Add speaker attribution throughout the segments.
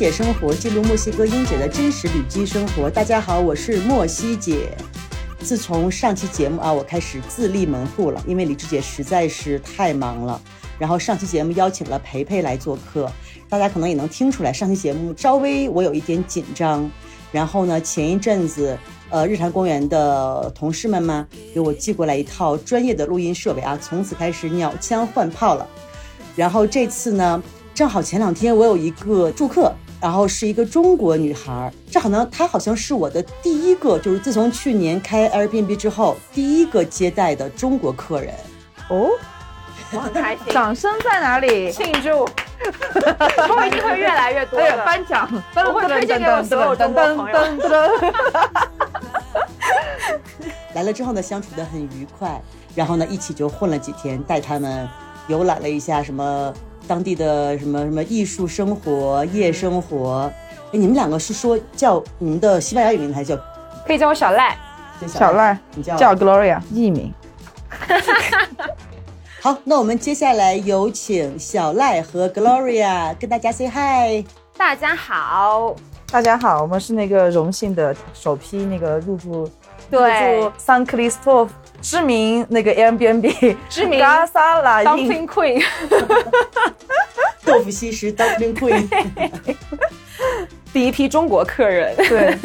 Speaker 1: 姐生活，记录墨西哥英姐的真实旅居生活。大家好，我是墨西姐。自从上期节目啊，我开始自立门户了，因为李志姐实在是太忙了。然后上期节目邀请了培培来做客，大家可能也能听出来，上期节目稍微我有一点紧张。然后呢，前一阵子，呃，日坛公园的同事们嘛，给我寄过来一套专业的录音设备啊，从此开始鸟枪换炮了。然后这次呢，正好前两天我有一个住客，然后是一个中国女孩，这好像，她好像是我的第一个，就是自从去年开 Airbnb 之后第一个接待的中国客人。
Speaker 2: 哦，
Speaker 3: 我很开心，
Speaker 2: 掌声在哪里？
Speaker 3: 庆祝，以后一定会越来越多
Speaker 2: 对，
Speaker 3: 的。
Speaker 2: 颁奖，
Speaker 3: 我会推荐给我所有中国朋友
Speaker 2: 噔噔噔
Speaker 1: 来了之后呢，相处得很愉快，然后呢，一起就混了几天，带他们游览了一下什么当地的什么什么艺术生活、夜生活。哎，你们两个是说叫你们的西班牙语名还是叫
Speaker 3: 可以叫我小赖。
Speaker 2: 小赖
Speaker 1: 你叫
Speaker 2: 叫 Gloria，艺名。
Speaker 1: 好，那我们接下来有请小赖和 Gloria 跟大家 say hi。
Speaker 3: 大家好，
Speaker 2: 大家好，我们是那个荣幸的首批那个入驻
Speaker 3: 对
Speaker 2: 入驻 San Cristof 知名那个 Airbnb
Speaker 3: 知名
Speaker 2: 嘎萨拉印
Speaker 3: Dumpling Queen，
Speaker 1: 豆腐西施 Dumpling Queen。
Speaker 3: 第一批中国客人。
Speaker 2: 对，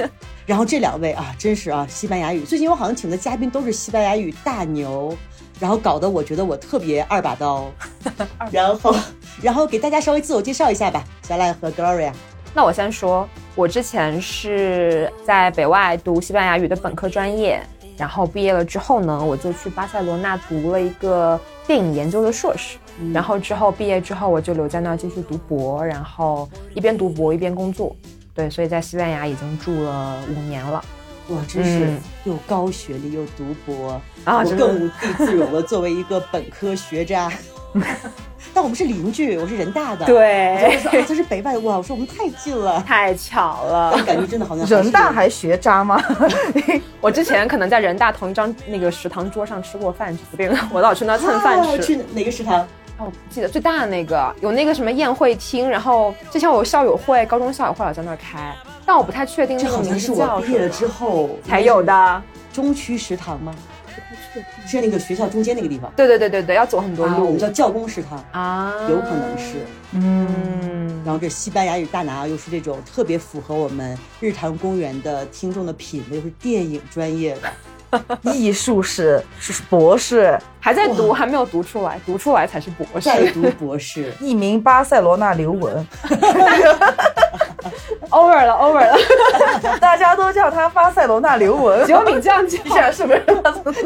Speaker 1: 然后这两位啊，真是啊，西班牙语。最近我好像请的嘉宾都是西班牙语大牛，然后搞得我觉得我特别二把刀。然后，然后给大家稍微自我介绍一下吧，小赖和 Gloria。
Speaker 3: 那我先说，我之前是在北外读西班牙语的本科专业，然后毕业了之后呢，我就去巴塞罗那读了一个电影研究的硕士，然后之后毕业之后我就留在那儿继续读博，然后一边读博一边工作，对，所以在西班牙已经住了五年了。
Speaker 1: 哇，真是
Speaker 3: 嗯
Speaker 1: 又高学历又读博
Speaker 3: 啊真的
Speaker 1: 我更无地自容了。作为一个本科学渣，但我们是邻居，我是人大的。，
Speaker 3: 对
Speaker 1: 我就说啊，他是北外，哇，我说我们太近了，
Speaker 3: 太巧了。
Speaker 1: 但感觉真的好像
Speaker 2: 人大
Speaker 1: 还
Speaker 2: 还学渣吗？
Speaker 3: 我之前可能在人大同一张那个食堂桌上吃过饭，指不定 我老去那蹭饭吃。
Speaker 1: 啊去哪个食堂？
Speaker 3: 哦，我不记得最大的那个有那个什么宴会厅，然后之前我有校友会，高中校友会老在那儿开，但我不太确定
Speaker 1: 这
Speaker 3: 那个名
Speaker 1: 好像是我毕业了之后
Speaker 3: 才有的。
Speaker 1: 中区食堂吗？是那个学校中间那个地方。
Speaker 3: 对对对对对，要走很多
Speaker 1: 啊，我们叫教工食堂，
Speaker 3: 啊，
Speaker 1: 有可能是。
Speaker 2: 嗯，
Speaker 3: 嗯，
Speaker 1: 然后这西班牙语大拿啊又是这种特别符合我们日坛公园的听众的品味，又是电影专业的。
Speaker 2: 艺术史是博士，
Speaker 3: 还在读，还没有读出来，读出来才是博士。
Speaker 1: 在读博士，
Speaker 2: 一名巴塞罗那刘雯，
Speaker 3: over 了，over 了，
Speaker 2: 大家都叫他巴塞罗那刘雯。
Speaker 3: 只有你这样叫。
Speaker 2: 想是不是？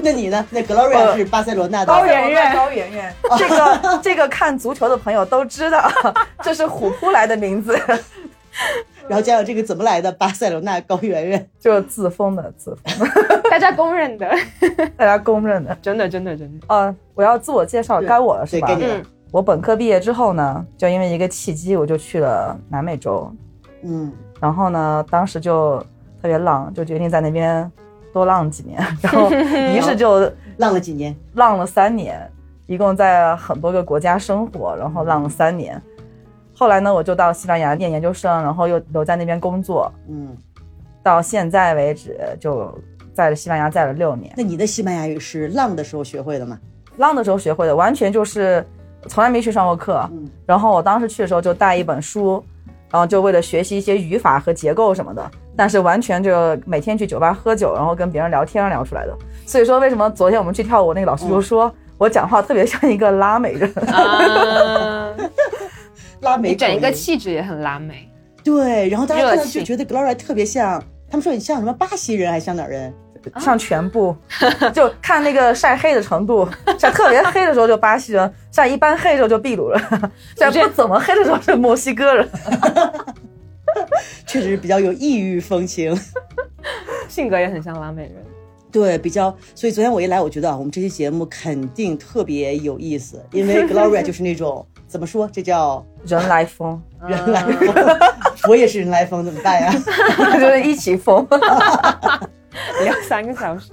Speaker 1: 那你呢？那 Gloria 是巴塞罗那的
Speaker 3: 高圆圆
Speaker 2: 高圆圆，这个这个看足球的朋友都知道，这是虎扑来的名字，
Speaker 1: 然后加上这个怎么来的巴塞罗那高圆圆，
Speaker 2: 就是自封的自封，
Speaker 3: 大家公认的，
Speaker 2: 大家公认的。
Speaker 3: 真的真的真的。
Speaker 2: 呃，我要自我介绍，该我了是吧？
Speaker 1: 对该你了
Speaker 3: 嗯
Speaker 2: 我本科毕业之后呢，就因为一个契机，我就去了南美洲，
Speaker 1: 嗯，
Speaker 2: 然后呢，当时就特别浪，就决定在那边多浪几年，然后于是就
Speaker 1: 浪了几年，
Speaker 2: 浪了三年，一共在很多个国家生活，然后浪了三年。后来呢，我就到西班牙念研究生，然后又留在那边工作，
Speaker 1: 嗯，
Speaker 2: 到现在为止就在西班牙在了六年。
Speaker 1: 那你的西班牙语是浪的时候学会的吗？
Speaker 2: 浪的时候学会的，完全就是从来没去上过课。
Speaker 1: 嗯
Speaker 2: 然后我当时去的时候就带一本书，然后就为了学习一些语法和结构什么的，但是完全就每天去酒吧喝酒，然后跟别人聊天聊出来的。所以说，为什么昨天我们去跳舞，那个老师就说、我讲话特别像一个拉美人？
Speaker 3: 啊，
Speaker 1: 拉美
Speaker 3: 你整一个气质也很拉美。
Speaker 1: 对，然后大家看就觉得 Gloria 特别像，他们说你像什么巴西人还是像哪儿人？
Speaker 2: 像全部，就看那个晒黑的程度，晒特别黑的时候就巴西人，晒一般黑的时候就秘鲁人，晒不怎么黑的时候是墨西哥人。
Speaker 1: 确实比较有异域风情。
Speaker 3: 性格也很像拉美人。
Speaker 1: 对，比较，所以昨天我一来，我觉得啊，我们这期节目肯定特别有意思，因为 Gloria 就是那种怎么说，这叫
Speaker 2: 人来疯，
Speaker 1: 人来疯，我也是人来疯，怎么办呀？
Speaker 2: 就是一起疯。
Speaker 3: 聊三个小时。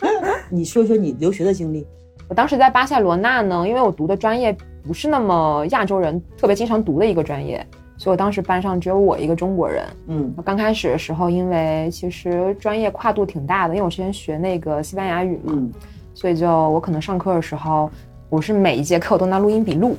Speaker 1: 你说说你留学的经历。
Speaker 3: 我当时在巴塞罗那呢，因为我读的专业不是那么亚洲人特别经常读的一个专业，所以我当时班上只有我一个中国人。
Speaker 1: 嗯
Speaker 3: 我刚开始的时候，因为其实专业跨度挺大的，因为我之前学那个西班牙语嘛，
Speaker 1: 嗯
Speaker 3: 所以就我可能上课的时候，我是每一节课我都拿录音笔录，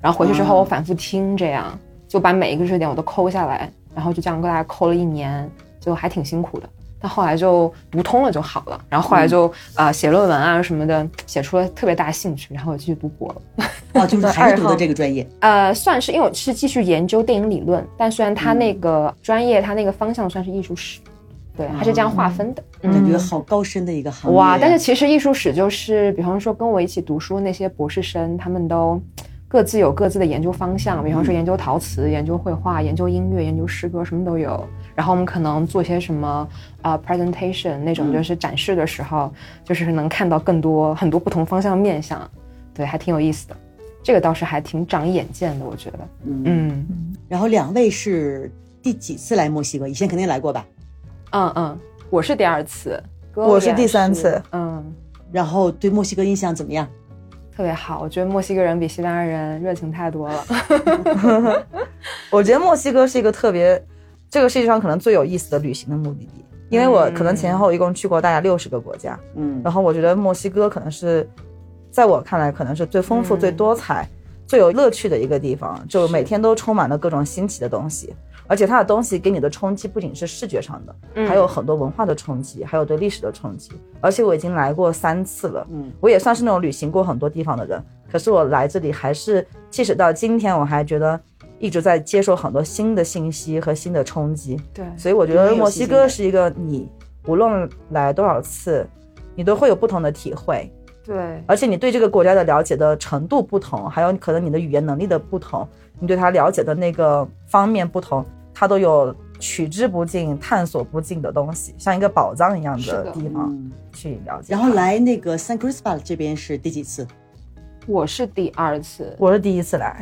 Speaker 3: 然后回去之后
Speaker 1: 哦
Speaker 3: 我反复听，这样就把每一个知识点我都抠下来，然后就这样跟大家抠了一年，就还挺辛苦的。但后来就读通了就好了，然后后来就、呃写论文啊什么的，写出了特别大兴趣，然后我继续读博了。
Speaker 1: 哦，就是 还是读的这个专业。
Speaker 3: 呃，算是因为我是继续研究电影理论，但虽然它那个专业它那个方向算是艺术史，对，它是这样划分的。
Speaker 1: 感觉好高深的一个行业。
Speaker 3: 哇！但是其实艺术史就是，比方说跟我一起读书那些博士生，他们都各自有各自的研究方向，比方说研究陶瓷、研究绘画、研究音乐、研究诗歌，什么都有。然后我们可能做些什么啊、presentation 那种，就是展示的时候，就是能看到更多很多不同方向的面向，对，还挺有意思的。这个倒是还挺长眼见的，我觉得。
Speaker 1: 嗯，
Speaker 3: 嗯
Speaker 1: 然后两位是第几次来墨西哥？以前肯定来过吧？
Speaker 3: 嗯嗯，我是第二次，
Speaker 2: 我是第三次。
Speaker 3: 嗯。
Speaker 1: 然后对墨西哥印象怎么样？
Speaker 3: 特别好，我觉得墨西哥人比西班牙人热情太多了。
Speaker 2: 我觉得墨西哥是一个特别，这个世界上可能最有意思的旅行的目的地，因为我可能前后一共去过大概六十个国家，
Speaker 1: 嗯。
Speaker 2: 然后我觉得墨西哥可能是，在我看来可能是最丰富、
Speaker 3: 嗯。
Speaker 2: 最多彩、最有乐趣的一个地方，就每天都充满了各种新奇的东西。而且它的东西给你的冲击不仅是视觉上的，
Speaker 3: 嗯。
Speaker 2: 还有很多文化的冲击，还有对历史的冲击。而且我已经来过三次了，
Speaker 1: 嗯。
Speaker 2: 我也算是那种旅行过很多地方的人。可是我来这里还是，即使到今天，我还觉得一直在接受很多新的信息和新的冲击。
Speaker 3: 对，
Speaker 2: 所以我觉得墨西哥是一个你无论来多少次，你都会有不同的体会。
Speaker 3: 对，
Speaker 2: 而且你对这个国家的了解的程度不同，还有可能你的语言能力的不同，你对它了解的那个方面不同，它都有取之不尽、探索不尽的东西，像一个宝藏一样
Speaker 3: 的
Speaker 2: 的地方
Speaker 1: 嗯。
Speaker 2: 去了解。
Speaker 1: 然后，来那个 San Cristobal 这边是第几次
Speaker 3: 我是第二次。
Speaker 2: 我是第一次来，
Speaker 1: 啊？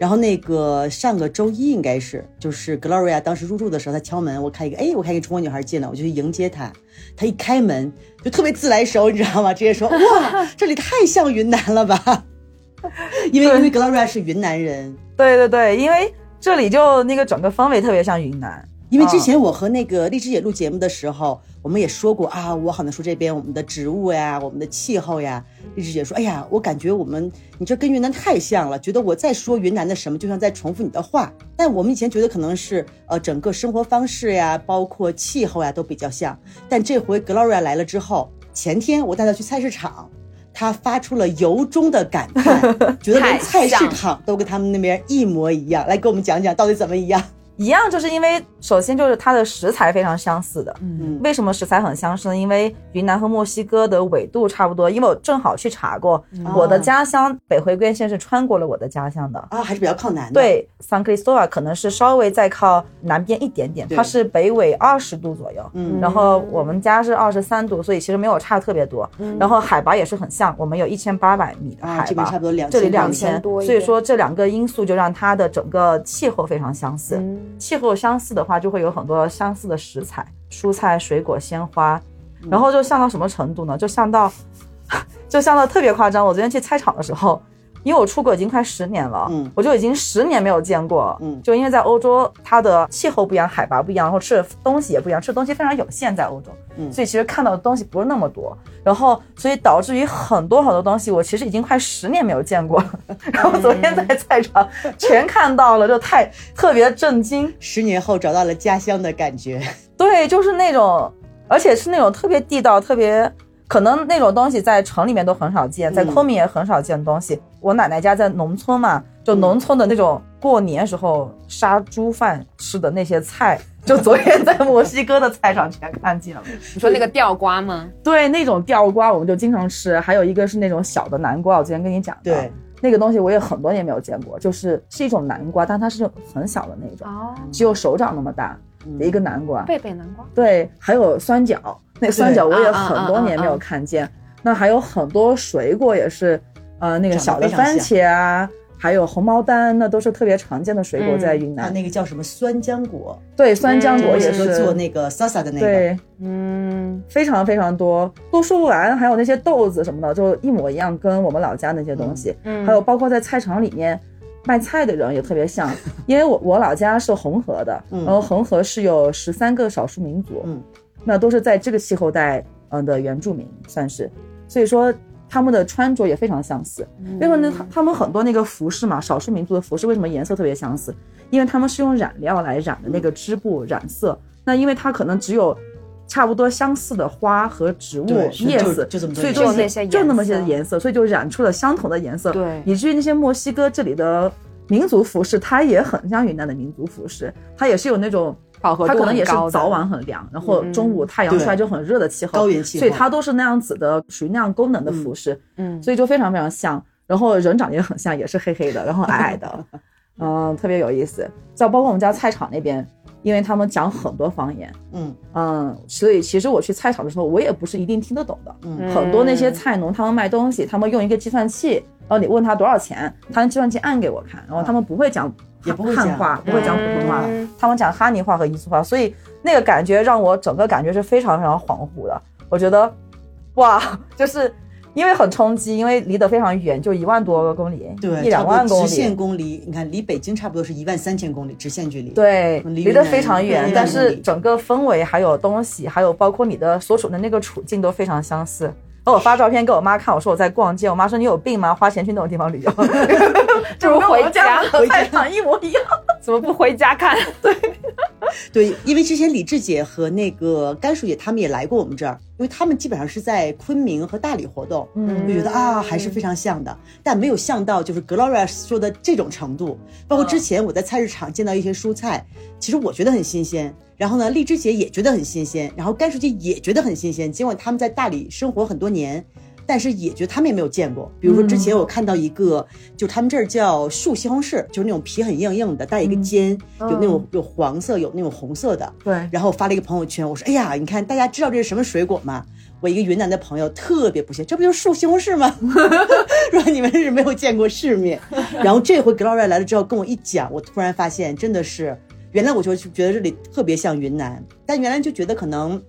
Speaker 1: 然后那个上个周一应该是，就是 Gloria 当时入住的时候，她敲门，我看一个，哎，我看一个中国女孩进来，我就去迎接她。她一开门就特别自来熟，你知道吗？直接说哇，这里太像云南了吧？因为因为 Gloria 是云南人，
Speaker 2: 对对对，因为这里就那个整个氛围特别像云南。
Speaker 1: 因为之前我和那个荔枝姐录节目的时候，我们也说过啊，我好像说这边我们的植物呀，我们的气候呀。荔枝姐说，哎呀，我感觉我们你这跟云南太像了，觉得我在说云南的什么，就像在重复你的话。但我们以前觉得可能是呃整个生活方式呀，包括气候呀都比较像。但这回 Gloria 来了之后，前天我带她去菜市场。她发出了由衷的感叹，觉得连菜市场都跟他们那边一模一样。来给我们讲讲到底怎么一样？
Speaker 2: 一样，就是因为首先就是它的食材非常相似的。
Speaker 3: 嗯
Speaker 2: 为什么食材很相似呢？因为云南和墨西哥的纬度差不多。因为我正好去查过，我的家乡北回归线是穿过了我的家乡的。
Speaker 1: 啊，还是比较靠南的。，
Speaker 2: 对，San Cristobal 可能是稍微再靠南边一点点，它是北纬二十度左右。
Speaker 1: 嗯
Speaker 2: 然后我们家是二十三度，所以其实没有差特别多。然后海拔也是很像，我们有一千八百米的
Speaker 1: 啊，
Speaker 2: 海拔，
Speaker 1: 这边差不多两
Speaker 2: 这里
Speaker 1: 千
Speaker 2: 两千，
Speaker 3: 多
Speaker 2: 所以说这两个因素就让它的整个气候非常相似。
Speaker 3: 嗯
Speaker 2: 气候相似的话，就会有很多相似的食材、蔬菜、水果、鲜花，然后就像到什么程度呢？就像到，就像到特别夸张。我昨天去菜场的时候，因为我出国已经快十年了，
Speaker 1: 嗯。
Speaker 2: 我就已经十年没有见过，
Speaker 1: 嗯。
Speaker 2: 就因为在欧洲，它的气候不一样，海拔不一样，然后吃的东西也不一样，吃的东西非常有限，在欧洲，
Speaker 1: 嗯。
Speaker 2: 所以其实看到的东西不是那么多，然后所以导致于很多很多东西，我其实已经快十年没有见过。了，然后昨天在菜场全看到了，就太特别震惊。
Speaker 1: 十年后找到了家乡的感觉。
Speaker 2: 对，就是那种，而且是那种特别地道、特别可能那种东西在城里面都很少见，在
Speaker 1: 嗯
Speaker 2: 昆明也很少见的东西。我奶奶家在农村嘛，就农村的那种过年时候杀猪饭吃的那些菜，就昨天在墨西哥的菜场全看见了。
Speaker 3: 你说那个吊瓜吗？
Speaker 2: 对，那种吊瓜我们就经常吃，还有一个是那种小的南瓜，我之前跟你讲的。
Speaker 1: 对，
Speaker 2: 那个东西我也很多年没有见过，就是是一种南瓜，但它是很小的那种，
Speaker 3: 哦，
Speaker 2: 只有手掌那么大一个南瓜。
Speaker 3: 贝贝南瓜。
Speaker 2: 对，还有酸角，那个酸角我也很多年没有看见。那还有很多水果也是，呃，那个小的番茄啊，还有红毛丹，那都是特别常见的水果在云南。
Speaker 1: 那个叫什么酸浆果，
Speaker 2: 对，酸浆果
Speaker 3: 嗯
Speaker 2: 也是
Speaker 1: 做那个 salsa 的那个。
Speaker 2: 对，
Speaker 3: 嗯，
Speaker 2: 非常非常多，都说不完。还有那些豆子什么的，就一模一样，跟我们老家那些东西。
Speaker 3: 嗯
Speaker 2: 还有包括在菜场里面，卖菜的人也特别像，因为我我老家是红河的，
Speaker 1: 嗯
Speaker 2: 然后红河是有十三个少数民族，
Speaker 1: 嗯，
Speaker 2: 那都是在这个气候带嗯的原住民算是，所以说他们的穿着也非常相似。为什么呢？他他们很多那个服饰嘛，少数民族的服饰为什么颜色特别相似？因为他们是用染料来染的那个织布染色，那因为它可能只有。差不多相似的花和植物叶子，
Speaker 1: 就就这么
Speaker 2: 所以就
Speaker 3: 色就那些
Speaker 2: 就那么些
Speaker 3: 颜色，
Speaker 2: 所以就染出了相同的颜色。
Speaker 3: 对
Speaker 2: 以至于那些墨西哥这里的民族服饰，它也很像云南的民族服饰，它也是有那种。
Speaker 3: 饱和度
Speaker 2: 它可能也是早晚很凉，然后中午太阳出来就很热的气候，
Speaker 1: 高原气候
Speaker 2: 所以它都是那样子的，属于那样功能的服饰，
Speaker 3: 嗯，
Speaker 2: 所以就非常非常像。然后人长得也很像，也是黑黑的，然后矮矮的，嗯，特别有意思。再包括我们家菜场那边，因为他们讲很多方言，
Speaker 1: 嗯。
Speaker 2: 嗯，所以其实我去菜场的时候，我也不是一定听得懂的。
Speaker 1: 嗯。
Speaker 2: 很多那些菜农他们卖东西，他们用一个计算器，然后你问他多少钱，他用计算器按给我看，然后他们不会讲
Speaker 1: 也不会讲
Speaker 2: 汉话，不会讲普通话
Speaker 3: 嗯，
Speaker 2: 他们讲哈尼话和彝族话，所以那个感觉让我整个感觉是非常非常恍惚的。我觉得，哇，就是因为很冲击，因为离得非常远，就一万多个公里，
Speaker 1: 对，
Speaker 2: 一两万公
Speaker 1: 里直线。公里，你看离北京差不多是一万三千公里直线距离。，
Speaker 2: 对，
Speaker 1: 离
Speaker 2: 离得非常远，但
Speaker 1: 1万公里
Speaker 2: 是整个氛围还有东西，还有包括你的所处的那个处境都非常相似。然后我发照片给我妈看，我说我在逛街，我妈说你有病吗？花钱去那种地方旅游，这不跟我们家和菜场一模一样。
Speaker 3: 怎么不回家看？
Speaker 1: 对，对因为之前李志姐和那个甘叔姐他们也来过我们这儿，因为他们基本上是在昆明和大理活动，
Speaker 2: 嗯
Speaker 1: 就觉得啊还是非常像的，但没有像到就是 Gloria 说的这种程度。包括之前我在菜市场见到一些蔬菜，其实我觉得很新鲜，然后呢，荔枝姐也觉得很新鲜，然后甘叔姐也觉得很新鲜，尽管他们在大理生活很多年。但是也觉得他们也没有见过，比如说之前我看到一个，就他们这儿叫树西红柿，就是那种皮很硬硬的，带一个尖，有那种有黄色，有那种红色的，
Speaker 2: 对，
Speaker 1: 然后我发了一个朋友圈，我说：“哎呀，你看大家知道这是什么水果吗？”我一个云南的朋友特别不屑，这不就是树西红柿吗？说你们是没有见过世面。然后这回 Gloria 来了之后跟我一讲，我突然发现真的是，原来我就觉得这里特别像云南，但原来就觉得可能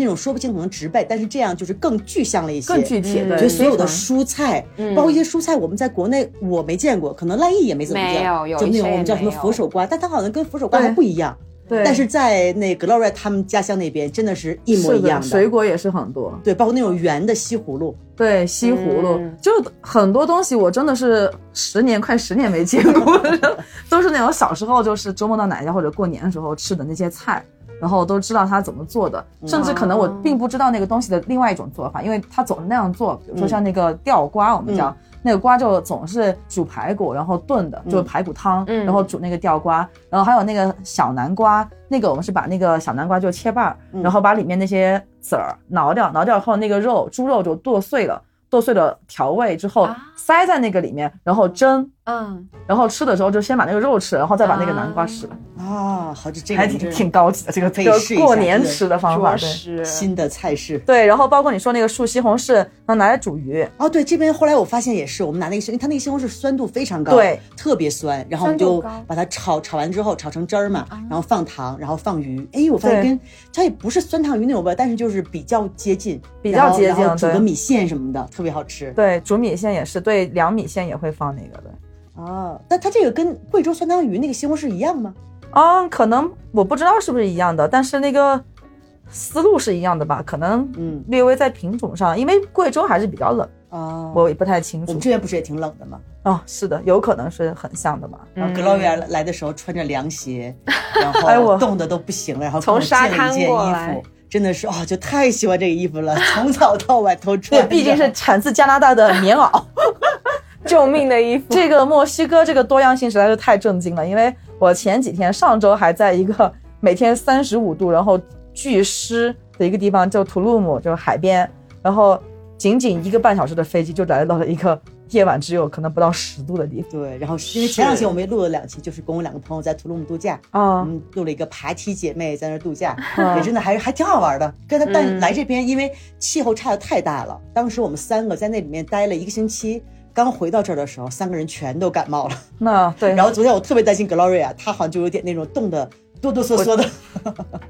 Speaker 1: 那种说不清可能植被，但是这样就是更具象了一些，
Speaker 2: 更具体，
Speaker 3: 嗯
Speaker 2: 对，
Speaker 1: 就所有的蔬菜，
Speaker 3: 嗯
Speaker 1: 包括一些蔬菜，我们在国内我没见过，可能赖艺也没怎么见，
Speaker 3: 没有有
Speaker 1: 就那种我们叫什么佛手瓜，但它好像跟佛手瓜还不一样。
Speaker 2: 对，
Speaker 1: 但是在那 Gloria 他们家乡那边，真的是一模一样
Speaker 2: 是的水果也是很多，
Speaker 1: 对，包括那种圆的西葫芦，
Speaker 2: 对，西葫芦、
Speaker 3: 嗯
Speaker 2: 就很多东西，我真的是十年快十年没见过，都是那种小时候就是周末到奶奶家或者过年的时候吃的那些菜，然后都知道它怎么做的，甚至可能我并不知道那个东西的另外一种做法，因为它总是那样做，比如说像那个吊瓜，我们叫。那个瓜就总是煮排骨，然后炖的，就是排骨汤，
Speaker 3: 嗯。
Speaker 2: 然后煮那个吊瓜，然后还有那个小南瓜，那个我们是把那个小南瓜就切瓣儿，然后把里面那些籽儿挠掉，挠掉后那个肉猪肉就剁碎了，剁碎了调味之后
Speaker 3: 啊。
Speaker 2: 塞在那个里面，然后蒸，
Speaker 3: 嗯，
Speaker 2: 然后吃的时候就先把那个肉吃，然后再把那个南瓜吃了，
Speaker 1: 啊，好，这这个
Speaker 2: 还挺挺高级的这个这个
Speaker 1: 可以试一下
Speaker 2: 过年吃的方法，对。
Speaker 1: 新的菜式。
Speaker 2: 对，然后包括你说那个树西红柿，那拿来煮鱼，
Speaker 1: 哦，对，这边后来我发现也是，我们拿那个西，因为它那个西红柿酸度非常高，
Speaker 2: 对，
Speaker 1: 特别酸，然后我们就把它炒，炒完之后炒成汁儿嘛，然后放糖，然后放鱼。哎，我发现跟它也不是酸汤鱼那种味，但是就是比较接近，
Speaker 2: 比较接近
Speaker 1: 煮个米线什么的，特别好吃。
Speaker 2: 对，煮米线也是，对，凉米线也会放那个的。
Speaker 1: 哦，那它这个跟贵州酸汤鱼那个西红柿一样吗？
Speaker 2: 啊、可能我不知道是不是一样的，但是那个思路是一样的吧？可能
Speaker 1: 嗯，
Speaker 2: 略微在品种上，因为贵州还是比较冷，
Speaker 1: 哦，
Speaker 2: 我也不太清楚
Speaker 1: 我们。这边不是也挺冷的吗？
Speaker 2: 哦，是的，有可能是很像的嘛。
Speaker 1: 然后 Gloria 来的时候穿着凉鞋，然后冻得都不行了，然后
Speaker 3: 从沙滩
Speaker 1: 一件衣
Speaker 3: 过来
Speaker 1: 服，真的是哦，就太喜欢这个衣服了，从早到晚都穿对。，
Speaker 2: 毕竟是产自加拿大的棉袄。
Speaker 3: 救命的衣服，
Speaker 2: 这个墨西哥这个多样性实在是太震惊了，因为我前几天上周还在一个每天三十五度，然后巨湿的一个地方，叫图鲁姆，就是海边，然后仅仅一个半小时的飞机就来到了一个夜晚只有可能不到十度的地方
Speaker 1: 对，然后因为前两期我们也录了两期，就是跟我两个朋友在图鲁姆度假，我
Speaker 2: 啊。
Speaker 1: 们录了一个爬梯姐妹在那儿度假，
Speaker 2: 嗯
Speaker 1: 也真的还还挺好玩的。跟他但
Speaker 3: 嗯
Speaker 1: 来这边，因为气候差的太大了，当时我们三个在那里面待了一个星期。刚回到这儿的时候，三个人全都感冒了。
Speaker 2: 那对，
Speaker 1: 然后昨天我特别担心 Gloria，她好像就有点那种冻的哆哆嗦嗦的。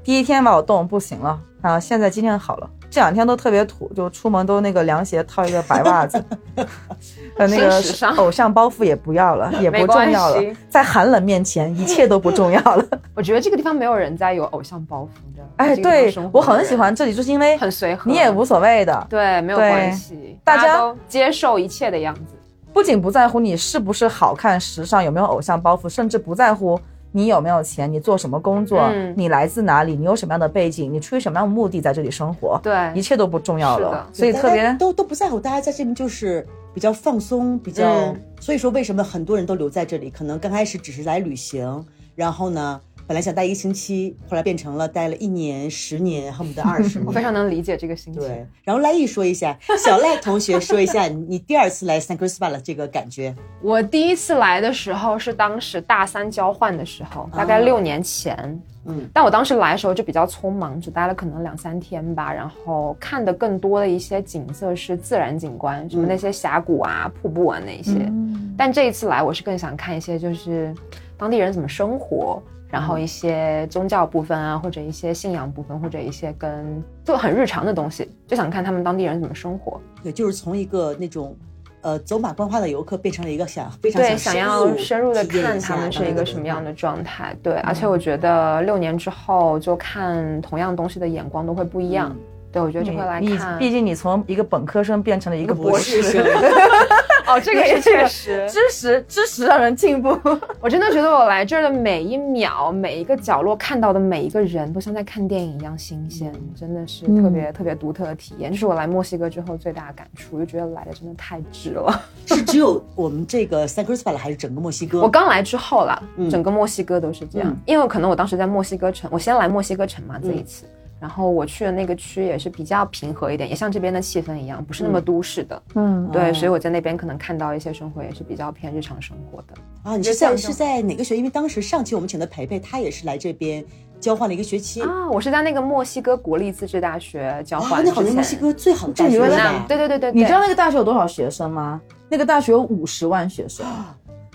Speaker 2: 第一天吧，我冻不行了啊，现在今天好了，这两天都特别土，就出门都那个凉鞋套一个白袜子，呃，那个
Speaker 3: 新时尚
Speaker 2: 偶像包袱也不要了，也不重要了，在寒冷面前，一切都不重要了。
Speaker 3: 我觉得这个地方没有人在有偶像包袱的。
Speaker 2: 哎，对我很喜欢这里，就是因为
Speaker 3: 很随和，
Speaker 2: 你也无所谓的，
Speaker 3: 对，没有关系，
Speaker 2: 大家
Speaker 3: 都接受一切的样子。
Speaker 2: 不仅不在乎你是不是好看、时尚，有没有偶像包袱，甚至不在乎你有没有钱，你做什么工作，
Speaker 3: 嗯。
Speaker 2: 你来自哪里，你有什么样的背景，你出于什么样的目的在这里生活，
Speaker 3: 对。
Speaker 2: 一切都不重要了。所以特别
Speaker 1: 都都不在乎，大家在这边就是比较放松，比较，
Speaker 3: 嗯。
Speaker 1: 所以说为什么很多人都留在这里？可能刚开始只是来旅行，然后呢，本来想待一个星期，后来变成了待了一年、十年，恨不得二十 年。
Speaker 3: 我非常能理解这个心情。
Speaker 1: 对，然后赖艺说一下，小赖同学说一下 你第二次来 San Cristobal 的这个感觉。
Speaker 3: 我第一次来的时候是当时大三交换的时候，大概六年前。
Speaker 1: 嗯，
Speaker 3: 但我当时来的时候就比较匆忙，只待了可能两三天吧。然后看的更多的一些景色是自然景观，什么那些峡谷啊、瀑布啊那些。
Speaker 2: 嗯
Speaker 3: 但这一次来，我是更想看一些就是当地人怎么生活，然后一些宗教部分啊，或者一些信仰部分，或者一些跟就很日常的东西，就想看他们当地人怎么生活。
Speaker 1: 对，就是从一个那种。呃，走马观花的游客变成了一个想非常
Speaker 3: 对，
Speaker 1: 想
Speaker 3: 想要深入的看他们是一个什么样
Speaker 1: 的。
Speaker 3: 状态。对，而且我觉得六年之后，就看同样东西的眼光都会不一样。对，我觉得就会来
Speaker 2: 你
Speaker 3: 看。
Speaker 2: 毕竟你从一个本科生变成了一个博
Speaker 1: 士，生
Speaker 3: 哦，这个
Speaker 2: 也
Speaker 3: 确实。
Speaker 2: 知识知识让人进步。
Speaker 3: 我真的觉得我来这儿的每一秒、每一个角落看到的每一个人，都像在看电影一样新鲜，真的是特别、特别独特的体验。这是我来墨西哥之后最大的感触，就觉得来的真的太值了。
Speaker 1: 是只有我们这个 San Cristobal 还是整个墨西哥？
Speaker 3: 我刚来之后啦，
Speaker 1: 嗯
Speaker 3: 整个墨西哥都是这样，
Speaker 1: 嗯
Speaker 3: 因为可能我当时在墨西哥城，我先来墨西哥城嘛，这一次。然后我去的那个区也是比较平和一点，也像这边的气氛一样，不是那么都市的。
Speaker 2: 嗯，
Speaker 3: 对，
Speaker 1: 哦
Speaker 3: 所以我在那边可能看到一些生活也是比较偏日常生活的。
Speaker 1: 啊，你是在是在哪个学？因为当时上期我们请的培培，他也是来这边交换了一个学期。
Speaker 3: 啊，我是在那个墨西哥国立自治大学交
Speaker 1: 啊，
Speaker 3: 换之前。
Speaker 1: 那好像墨西哥最好的大学？
Speaker 3: 对对对对，
Speaker 2: 你知道那个大学有多少学生吗？那个大学有五十万学生。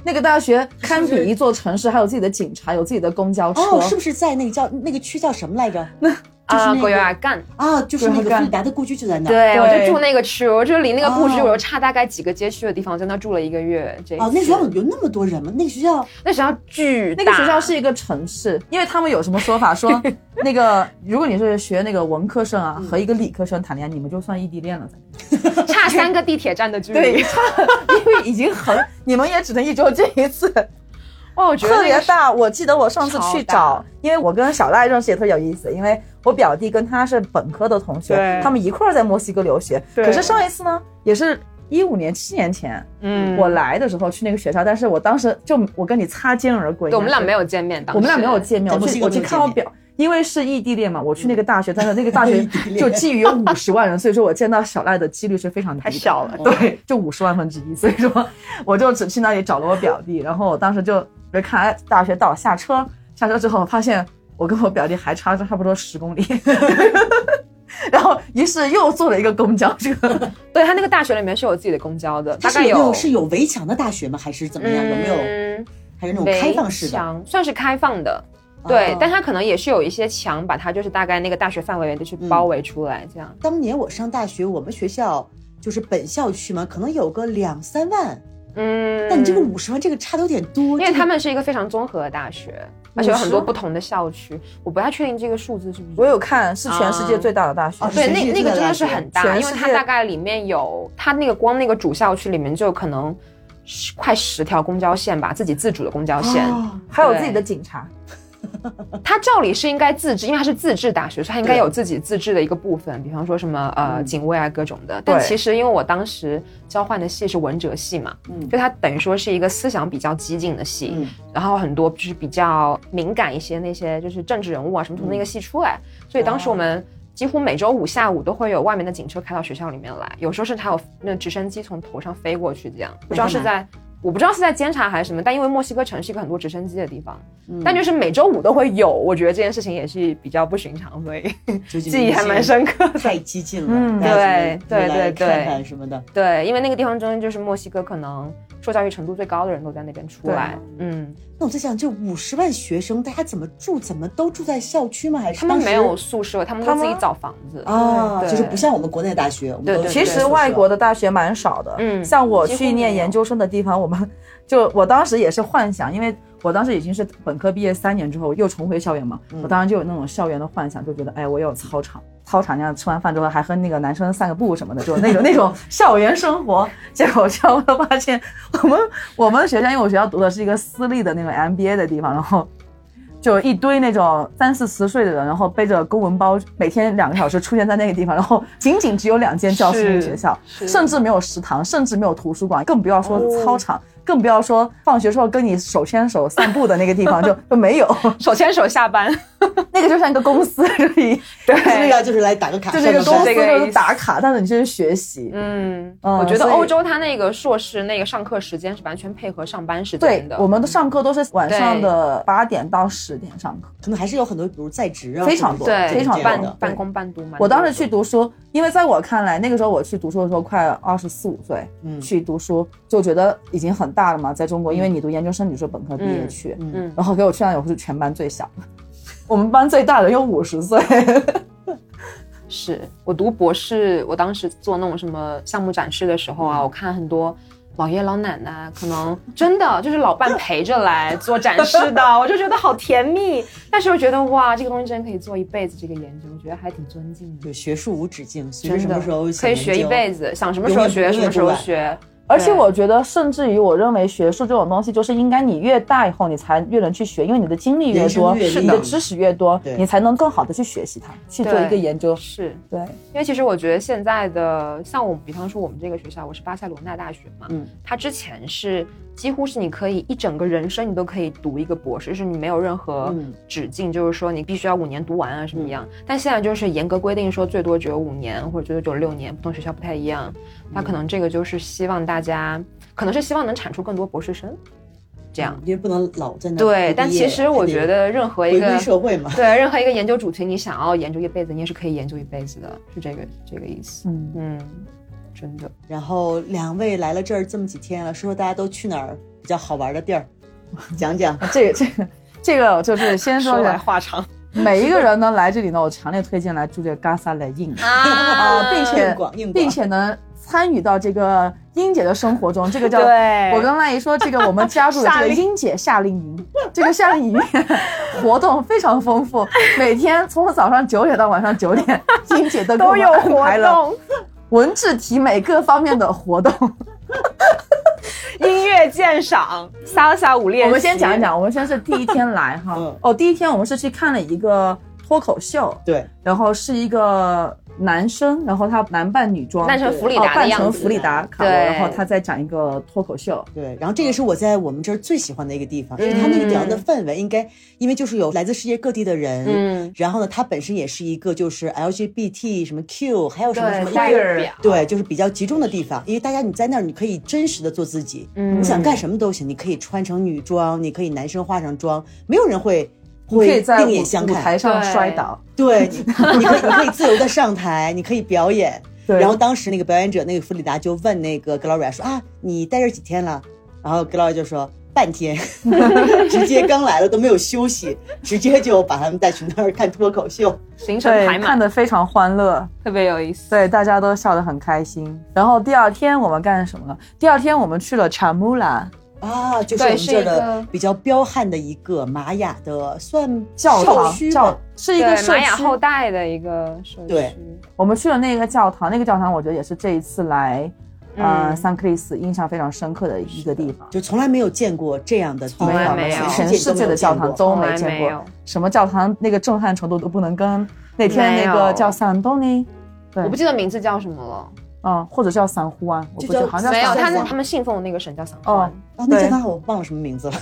Speaker 2: 那个大学堪比一座城市，还有自己的警察，有自己的公交车。
Speaker 1: 哦，是不是在那个叫那个区叫什么来着？那就是
Speaker 3: 啊，
Speaker 1: 那个
Speaker 3: 国有点干。
Speaker 1: 啊，就是那个弗里达的故居就在那儿。
Speaker 3: 对，我就住那个区，我就离那个故居，
Speaker 1: 哦
Speaker 3: 我就差大概几个街区的地方，在那住了一个月。这一
Speaker 1: 哦，那学校有那么多人吗？那个学校
Speaker 3: 那学校巨大，
Speaker 2: 那个学校是一个城市，因为他们有什么说法说，那个如果你是学那个文科生啊，和一个理科生谈恋爱，你们就算异地恋了。
Speaker 3: 差三个地铁站的距离。
Speaker 2: 对，差，因为已经很，你们也只能一周见一次，
Speaker 3: 哇，我觉得
Speaker 2: 特别大。我记得我上次去找，因为我跟小赖认识也特有意思，因为我表弟跟他是本科的同学，他们一块儿在墨西哥留学。
Speaker 3: 对
Speaker 2: 可是上一次呢，也是一五年七年前，
Speaker 3: 嗯
Speaker 2: 我来的时候去那个学校，但是我当时就我跟你擦肩而过，
Speaker 3: 对，我们俩没
Speaker 2: 有，
Speaker 3: 见面，当时
Speaker 2: 我们俩没有见面，我去我去看我表。因为是异地恋嘛，我去那个大学，但是那个大学 就基于有五十万人，所以说我见到小赖的几率是非常低的，
Speaker 3: 太小了
Speaker 2: 对，就五十万分之一，所以说我就只去那里找了我表弟，然后我当时就就看哎大学到下车，下车之后发现我跟我表弟还差差不多十公里，然后于是又坐了一个公交车，
Speaker 3: 对他那个大学里面是有自己的公交的，大概
Speaker 1: 有有是有围墙的大学吗？还是怎么样？有没有？
Speaker 3: 嗯
Speaker 1: 还是那种开放式的？
Speaker 3: 墙算是开放的。对，
Speaker 1: 哦
Speaker 3: 但它可能也是有一些墙，把它就是大概那个大学范围内就是包围出来，这样。
Speaker 1: 当年我上大学，我们学校就是本校区嘛，可能有个两三万，
Speaker 3: 嗯，
Speaker 1: 但你这个五十万，这个差的有点多。
Speaker 3: 因为他们是一个非常综合的大学，而且有很多不同的校区，我不太确定这个数字是不是。
Speaker 2: 我有看是全世界最大的大学，
Speaker 1: 啊
Speaker 3: 对，那那个真的是很大，因为它大概里面有它那个光那个主校区里面就可能十快十条公交线吧，自己自主的公交线。
Speaker 1: 哦
Speaker 2: 还有自己的警察，
Speaker 3: 它照理是应该自治，因为它是自治大学，所以它应该有自己自治的一个部分，比方说什么呃
Speaker 1: 嗯。
Speaker 3: 警卫啊各种的。但其实因为我当时交换的系是文哲系嘛，
Speaker 1: 嗯
Speaker 3: 就它等于说是一个思想比较激进的系，
Speaker 1: 嗯。
Speaker 3: 然后很多就是比较敏感一些那些就是政治人物啊什么从那个系出来，所以当时我们。几乎每周五下午都会有外面的警车开到学校里面来，有时候甚至还有那直升机从头上飞过去，这样。不知道是在我不知道是在监察还是什么，但因为墨西哥城是一个很多直升机的地方，
Speaker 1: 嗯。
Speaker 3: 但就是每周五都会有，我觉得这件事情也是比较不寻常，所以记忆还蛮深刻的。
Speaker 1: 太激进了，
Speaker 3: 对对对
Speaker 1: 看看什么的。
Speaker 3: 对，因为那个地方中间就是墨西哥可能受教育程度最高的人都在那边出来，嗯，
Speaker 1: 那我在想，这五十万学生，大家怎么住？怎么都住在校区吗？还是当时
Speaker 3: 他们没有宿舍，他们都
Speaker 2: 他
Speaker 3: 自己找房子
Speaker 1: 啊？就是不像我们国内大学，我
Speaker 2: 其实外国的大学蛮少的，
Speaker 3: 嗯
Speaker 2: 像我去念研究生的地方，我们就我当时也是幻想，因为我当时已经是本科毕业三年之后又重回校园嘛，
Speaker 3: 嗯
Speaker 2: 我当时就有那种校园的幻想，就觉得哎，我有操场，操场那样吃完饭之后还和那个男生散个步什么的，就那种 那种校园生活。结果后来发现，我们 我们学校，因为我学校读的是一个私立的那种 MBA 的地方，然后。就一堆那种三四十岁的人，然后背着公文包，每天两个小时出现在那个地方，然后仅仅只有两间教室那个学校，甚至没有食堂，甚至没有图书馆，更不要说
Speaker 1: 哦
Speaker 2: 操场，更不要说放学之后跟你手牵手散步的那个地方就就没有，
Speaker 3: 手牵手下班，
Speaker 2: 那个就像一个公司而已，
Speaker 3: 对。
Speaker 1: 那个就是来打个卡，
Speaker 2: 就是一个公司就打卡，但是你就是学习。
Speaker 3: 嗯，
Speaker 2: 嗯
Speaker 3: 我觉得欧洲它那个硕士那个上课时间是完全配合上班时
Speaker 2: 对
Speaker 3: 间的，，
Speaker 2: 我们的上课都是晚上的八点到十点上课。
Speaker 1: 可能还是有很多，比如在职啊，
Speaker 2: 非常多非常
Speaker 3: 半半工半读嘛。
Speaker 2: 我当时去读书，因为在我看来，那个时候我去读书的时候快二十四五岁，
Speaker 1: 嗯。
Speaker 2: 去读书就觉得已经很大了嘛，在中国，因为你读研究生，你是本科毕业
Speaker 3: 嗯。
Speaker 2: 去，
Speaker 3: 嗯，
Speaker 2: 然后给我去那我是全班最小的，我们班最大的有五十岁，
Speaker 3: 是我读博士，我当时做那种什么项目展示的时候啊，我看很多。老爷老奶奶可能真的就是老伴陪着来做展示的，我就觉得好甜蜜。但是又觉得哇，这个东西真可以做一辈子，这个研究，我觉得还挺尊敬的。
Speaker 1: 对学术无止境，随时
Speaker 3: 真的
Speaker 1: 什么时候
Speaker 3: 可以学一辈
Speaker 1: 子。
Speaker 3: 想什么时候学什么时候学。
Speaker 2: 而且我觉得，甚至于我认为学术这种东西，就是应该你越大以后，你才越能去学，因为你的经历越多，
Speaker 1: 越
Speaker 2: 你的知识越多，你才能更好的去学习它，去做一个研究。
Speaker 3: 是。
Speaker 2: 对，
Speaker 3: 因为其实我觉得现在的像我们，比方说我们这个学校，我是巴塞罗那大学嘛，
Speaker 1: 嗯，
Speaker 3: 它之前是几乎是你可以一整个人生你都可以读一个博士，就是你没有任何
Speaker 1: 嗯
Speaker 3: 止境，就是说你必须要五年读完啊什么一样。但现在就是严格规定说最多只有五年或者最多只有六年，不同学校不太一样。那可能这个就是希望大家，可能是希望能产出更多博士生，这样。
Speaker 1: 因为不能老在那
Speaker 3: 对，但其实我觉得任何一个
Speaker 1: 社会嘛，
Speaker 3: 对任何一个研究主题，你想要研究一辈子，你也是可以研究一辈子的，是这个这个意思。
Speaker 2: 嗯，
Speaker 3: 嗯，真的。
Speaker 1: 然后两位来了这儿这么几天了，说说大家都去哪儿比较好玩的地儿，讲讲。
Speaker 2: 这个这个这个就是先说
Speaker 3: 说，来话长。
Speaker 2: 每一个人呢来这里呢，我强烈推荐来住这个 Gasa 莱印
Speaker 3: 啊
Speaker 2: 啊，并且并且呢参与到这个英姐的生活中，这个叫
Speaker 3: 对。
Speaker 2: 我跟赖姨说，这个我们加入了这个 英姐夏令营，这个夏令营活动非常丰富，每天从早上九点到晚上九点，英姐都给我们安排了文质体美各方面的活动。
Speaker 3: 音乐鉴赏，撒撒舞练习。
Speaker 2: 我们先讲一讲，我们先是第一天来哈
Speaker 1: 嗯，
Speaker 2: 哦，第一天我们是去看了一个脱口秀，
Speaker 1: 对，
Speaker 2: 然后是一个男生，然后他男扮女装，
Speaker 3: 扮成弗里
Speaker 2: 哦扮
Speaker 3: 达的样子，
Speaker 2: 成弗里达卡罗，
Speaker 3: 对
Speaker 2: 然后他在讲一个脱口秀，
Speaker 1: 对，然后这个是我在我们这儿最喜欢的一个地方，就是他那个地方的氛围，应该因为就是有来自世界各地的人，
Speaker 3: 嗯，
Speaker 1: 然后呢，他本身也是一个就是 LGBT 什么 Q，还有什么什么
Speaker 2: 对
Speaker 1: 一个
Speaker 2: queer
Speaker 1: 对，就是比较集中的地方，因为大家你在那儿，你可以真实的做自己，
Speaker 3: 嗯。
Speaker 1: 你想干什么都行，你可以穿成女装，你可以男生化上妆，没有人会会另
Speaker 2: 在舞舞
Speaker 1: 眼相看，
Speaker 2: 台上摔倒，
Speaker 1: 对，你你可以你可以自由的上台，你可以表演。
Speaker 2: 对
Speaker 1: 然后当时那个表演者那个弗里达就问那个 Gloria 说啊，你待这几天了？然后 Gloria 就说半天，直接刚来了都没有休息，直接就把他们带去那儿看脱口秀。
Speaker 3: 行程
Speaker 2: 对，
Speaker 3: 排满，
Speaker 2: 看的非常欢乐，
Speaker 3: 特别有意思。
Speaker 2: 对，大家都笑得很开心。然后第二天我们干什么了？第二天我们去了查穆拉
Speaker 1: 啊，就是我们这儿的比较彪悍的一个玛雅的算
Speaker 2: 教堂，教是一个
Speaker 3: 玛雅。后代的一个社区。
Speaker 1: 对。
Speaker 2: 我们去了那个教堂，那个教堂我觉得也是这一次来，呃，
Speaker 3: 嗯。
Speaker 2: 桑克里斯印象非常深刻的一个地方。
Speaker 1: 就从来没有见过这样的
Speaker 3: 没有。
Speaker 2: 全世
Speaker 1: 界
Speaker 2: 界的教堂都没见过。什么教堂那个震撼程度都不能跟那天那个叫桑多尼，对。
Speaker 3: 我不记得名字叫什么了。
Speaker 2: 嗯，或者叫散呼啊，我不记得，好像
Speaker 3: 没有，他他们信奉的那个神叫散
Speaker 2: 哦
Speaker 3: 欢。
Speaker 1: 哦，那
Speaker 2: 对
Speaker 1: 教堂我忘了什么名字了。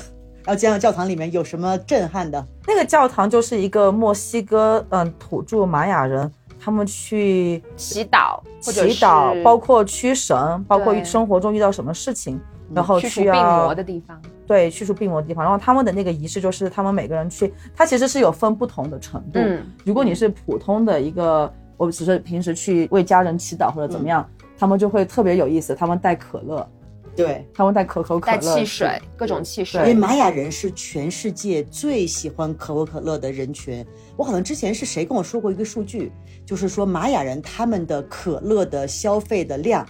Speaker 1: 然后讲讲教堂里面有什么震撼的？
Speaker 2: 那个教堂就是一个墨西哥嗯土著玛雅人，他们去
Speaker 3: 祈祷
Speaker 2: 祈祷，包括驱神，包括生活中遇到什么事情，然后
Speaker 3: 去除病魔的地方。
Speaker 2: 对去除病魔的地方。然后他们的那个仪式就是他们每个人去，它其实是有分不同的程度。
Speaker 3: 嗯，
Speaker 2: 如果你是普通的一个，我只是平时去为家人祈祷或者怎么样，他们就会特别有意思，他们带可乐，
Speaker 1: 对，
Speaker 2: 他们带可口可
Speaker 3: 带
Speaker 2: 乐，
Speaker 3: 汽水，各种汽水
Speaker 1: 因
Speaker 3: 水。
Speaker 1: 为玛雅人是全世界最喜欢可口可乐的人群。我好像之前是谁跟我说过一个数据，就是说玛雅人他们的可乐的消费的量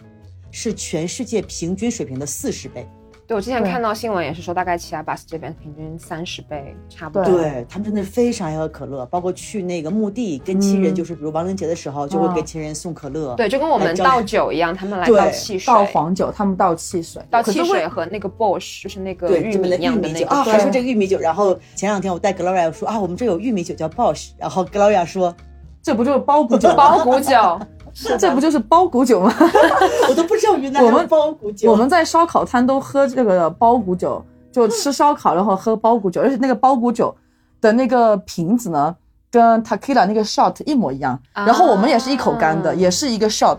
Speaker 1: 是全世界平均水平的四十倍。
Speaker 3: 对我之前看到新闻也是说，大概其他巴斯这边平均三十倍差不多。
Speaker 2: 对
Speaker 1: 对他们真的非常爱喝可乐，包括去那个墓地跟亲人，
Speaker 2: 嗯
Speaker 1: 就是比如亡灵节的时候，就会给亲人送可乐。
Speaker 3: 对，就跟我们倒酒一样，他们来倒汽水，
Speaker 2: 倒黄酒，他们倒汽水，
Speaker 3: 倒汽水和那个 Bosch，就是那个
Speaker 1: 对，
Speaker 3: 玉米
Speaker 1: 的玉
Speaker 3: 酿的那个
Speaker 1: 米酒啊，
Speaker 2: 对
Speaker 1: 还说这个玉米酒。然后前两天我带 Gloria 说啊，我们这有玉米酒叫 Bosch，然后 Gloria 说，
Speaker 2: 这不就是包谷酒吗？
Speaker 3: 包谷酒。
Speaker 2: 这不就是包谷酒吗？
Speaker 1: 我都不知道云南有
Speaker 2: 我们
Speaker 1: 包谷酒。
Speaker 2: 我们在烧烤摊都喝这个包谷酒，就吃烧烤然后喝包谷酒，而且那个包谷酒的那个瓶子呢，跟 Takila 那个 shot 一模一样。然后我们也是一口干的，
Speaker 3: 啊
Speaker 2: 也是一个 shot，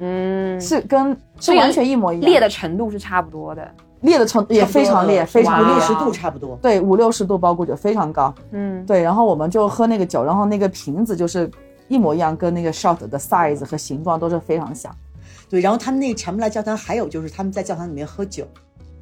Speaker 3: 嗯，
Speaker 2: 是跟是完全一模一样。
Speaker 3: 烈的程度是差不多的。
Speaker 2: 烈的程度也非常烈，非常烈
Speaker 1: 五六十度差不多。
Speaker 2: 对，五六十度包谷酒非常高。
Speaker 3: 嗯，
Speaker 2: 对，然后我们就喝那个酒，然后那个瓶子就是一模一样，跟那个 shot 的 size 和形状都是非常像。
Speaker 1: 对，然后他们那查姆拉教堂还有就是他们在教堂里面喝酒，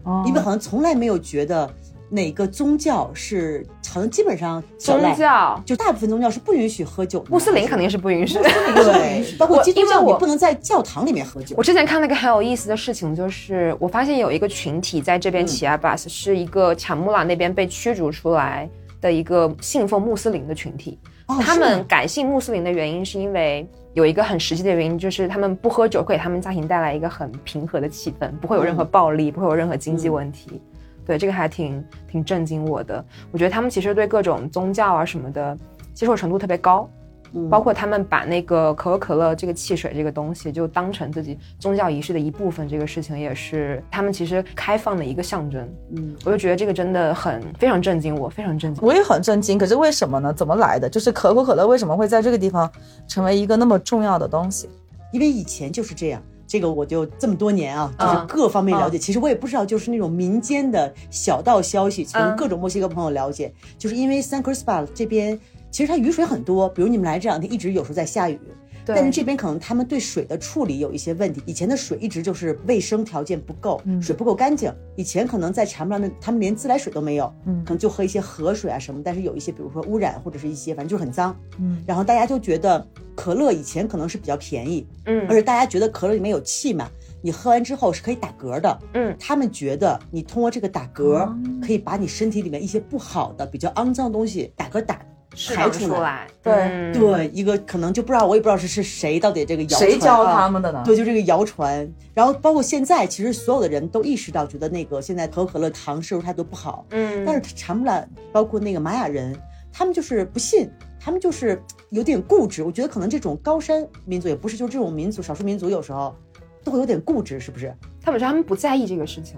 Speaker 2: 哦
Speaker 1: 因为好像从来没有觉得哪个宗教是，好像基本上
Speaker 3: 宗教，
Speaker 1: 就大部分宗教是不允许喝酒的。
Speaker 3: 穆斯林肯定是不允许的。
Speaker 1: 对，包括基督教，
Speaker 3: 因为我
Speaker 1: 你不能在教堂里面喝酒
Speaker 3: 我。之前看了一个很有意思的事情，就是我发现有一个群体在这边
Speaker 1: 嗯
Speaker 3: 奇亚巴斯是一个卡穆拉那边被驱逐出来的一个信奉穆斯林的群体。
Speaker 1: 哦
Speaker 3: 他们改信穆斯林的原因是因为有一个很实际的原因，就是他们不喝酒会给他们家庭带来一个很平和的气氛，不会有任何暴力，不会有任何经济问题。对，这个还挺挺震惊我的。我觉得他们其实对各种宗教啊什么的接受程度特别高。
Speaker 1: 嗯
Speaker 3: 包括他们把那个可口可乐这个汽水这个东西，就当成自己宗教仪式的一部分，这个事情也是他们其实开放的一个象征。
Speaker 1: 嗯，
Speaker 3: 我就觉得这个真的很非常震惊我，非常震惊。
Speaker 2: 我也很震惊，可是为什么呢？怎么来的？就是可口可乐为什么会在这个地方成为一个那么重要的东西？
Speaker 1: 因为以前就是这样。这个我就这么多年啊，就是
Speaker 3: 嗯
Speaker 1: 各方面了解。其实我也不知道，就是那种民间的小道消息，从
Speaker 3: 嗯
Speaker 1: 各种墨西哥朋友了解，就是因为 San Cristobal 这边其实它雨水很多，比如你们来这两天一直有时候在下雨，但是这边可能他们对水的处理有一些问题。以前的水一直就是卫生条件不够，
Speaker 2: 嗯
Speaker 1: 水不够干净。以前可能在查姆拉那，他们连自来水都没有，
Speaker 2: 嗯
Speaker 1: 可能就喝一些河水啊什么。但是有一些，比如说污染或者是一些，反正就是很脏。
Speaker 2: 嗯
Speaker 1: 然后大家就觉得可乐以前可能是比较便宜，
Speaker 3: 嗯
Speaker 1: 而且大家觉得可乐里面有气嘛，你喝完之后是可以打嗝的。
Speaker 3: 嗯
Speaker 1: 他们觉得你通过这个打嗝，
Speaker 2: 哦
Speaker 1: 可以把你身体里面一些不好的、比较肮脏的东西打嗝打排出来。
Speaker 3: 出来。
Speaker 2: 对
Speaker 3: 嗯，
Speaker 1: 对，一个可能就不知道，我也不知道是是谁到底这个谣传、啊、
Speaker 2: 谁教他们的呢？
Speaker 1: 对，就这个谣传，然后包括现在，其实所有的人都意识到，觉得那个现在可口可乐糖摄入太多不好。
Speaker 3: 嗯，
Speaker 1: 但是查姆拉，包括那个玛雅人，他们就是不信，他们就是有点固执。我觉得可能这种高山民族也不是，就是这种民族，少数民族有时候都会有点固执，是不是？
Speaker 3: 他们说他们不在意这个事情。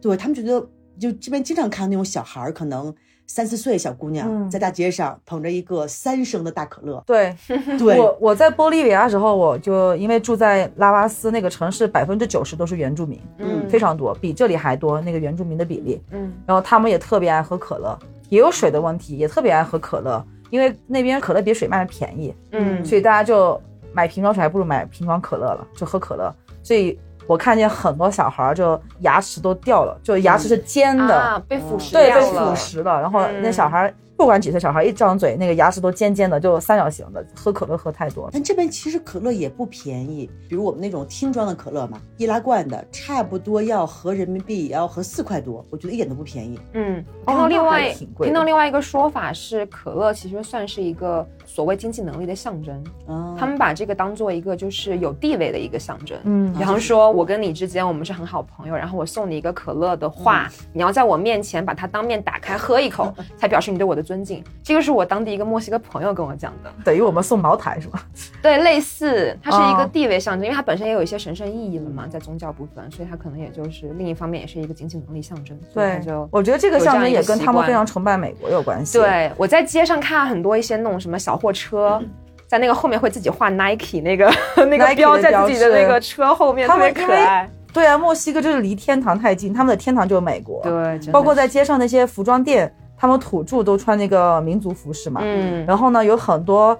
Speaker 1: 对他们觉得，就这边经常看到那种小孩儿，可能三四岁小姑娘、
Speaker 2: 嗯
Speaker 1: 在大街上捧着一个三升的大可乐，
Speaker 2: 对，
Speaker 1: 对，
Speaker 2: 我我在玻利维亚的时候，我就因为住在拉巴斯那个城市，百分之九十都是原住民，
Speaker 1: 嗯
Speaker 2: 非常多，比这里还多那个原住民的比例。
Speaker 3: 嗯
Speaker 2: 然后他们也特别爱喝可乐，也有水的问题，也特别爱喝可乐，因为那边可乐比水卖的便宜，
Speaker 3: 嗯
Speaker 2: 所以大家就买瓶装水还不如买瓶装可乐了，就喝可乐。所以我看见很多小孩儿就牙齿都掉了，就牙齿是尖的，
Speaker 3: 啊，被腐蚀
Speaker 2: 对，被腐。蚀了。然后
Speaker 3: 嗯
Speaker 2: 那小孩儿不管几岁小孩一张嘴，那个牙齿都尖尖的，就三角形的。喝可乐喝太多，
Speaker 1: 但这边其实可乐也不便宜，比如我们那种听装的可乐嘛，易拉罐的，差不多要合人民币也要合四块多，我觉得一点都不便宜。
Speaker 3: 嗯，
Speaker 2: 哦
Speaker 3: 听到另外听到另外一个说法是，可乐其实算是一个所谓经济能力的象征。
Speaker 1: 啊，
Speaker 3: 他们把这个当做一个就是有地位的一个象征。
Speaker 2: 嗯
Speaker 3: 比方说，我跟你之间我们是很好朋友，然后我送你一个可乐的话，你要在我面前把它当面打开喝一口，才表示你对我的尊敬。这个是我当地一个墨西哥朋友跟我讲的。
Speaker 2: 等于我们送茅台是吧？
Speaker 3: 对，类似，它是一个
Speaker 2: 哦
Speaker 3: 地位象征，因为它本身也有一些神圣意义了嘛，在宗教部分，所以它可能也就是另一方面也是一个经济能力象征。所以就，
Speaker 2: 我觉得这个象征也跟他们非常崇拜美国有关系。，
Speaker 3: 对，我在街上看很多一些那种什么小货车。在那个后面会自己画 Nike 那个 那个标在自己的那个车后面，特别可爱。
Speaker 2: 对啊，墨西哥就是离天堂太近，他们的天堂就是美国。
Speaker 3: 对，
Speaker 2: 包括在街上那些服装店，他们土著都穿那个民族服饰嘛。
Speaker 3: 嗯
Speaker 2: 然后呢，有很多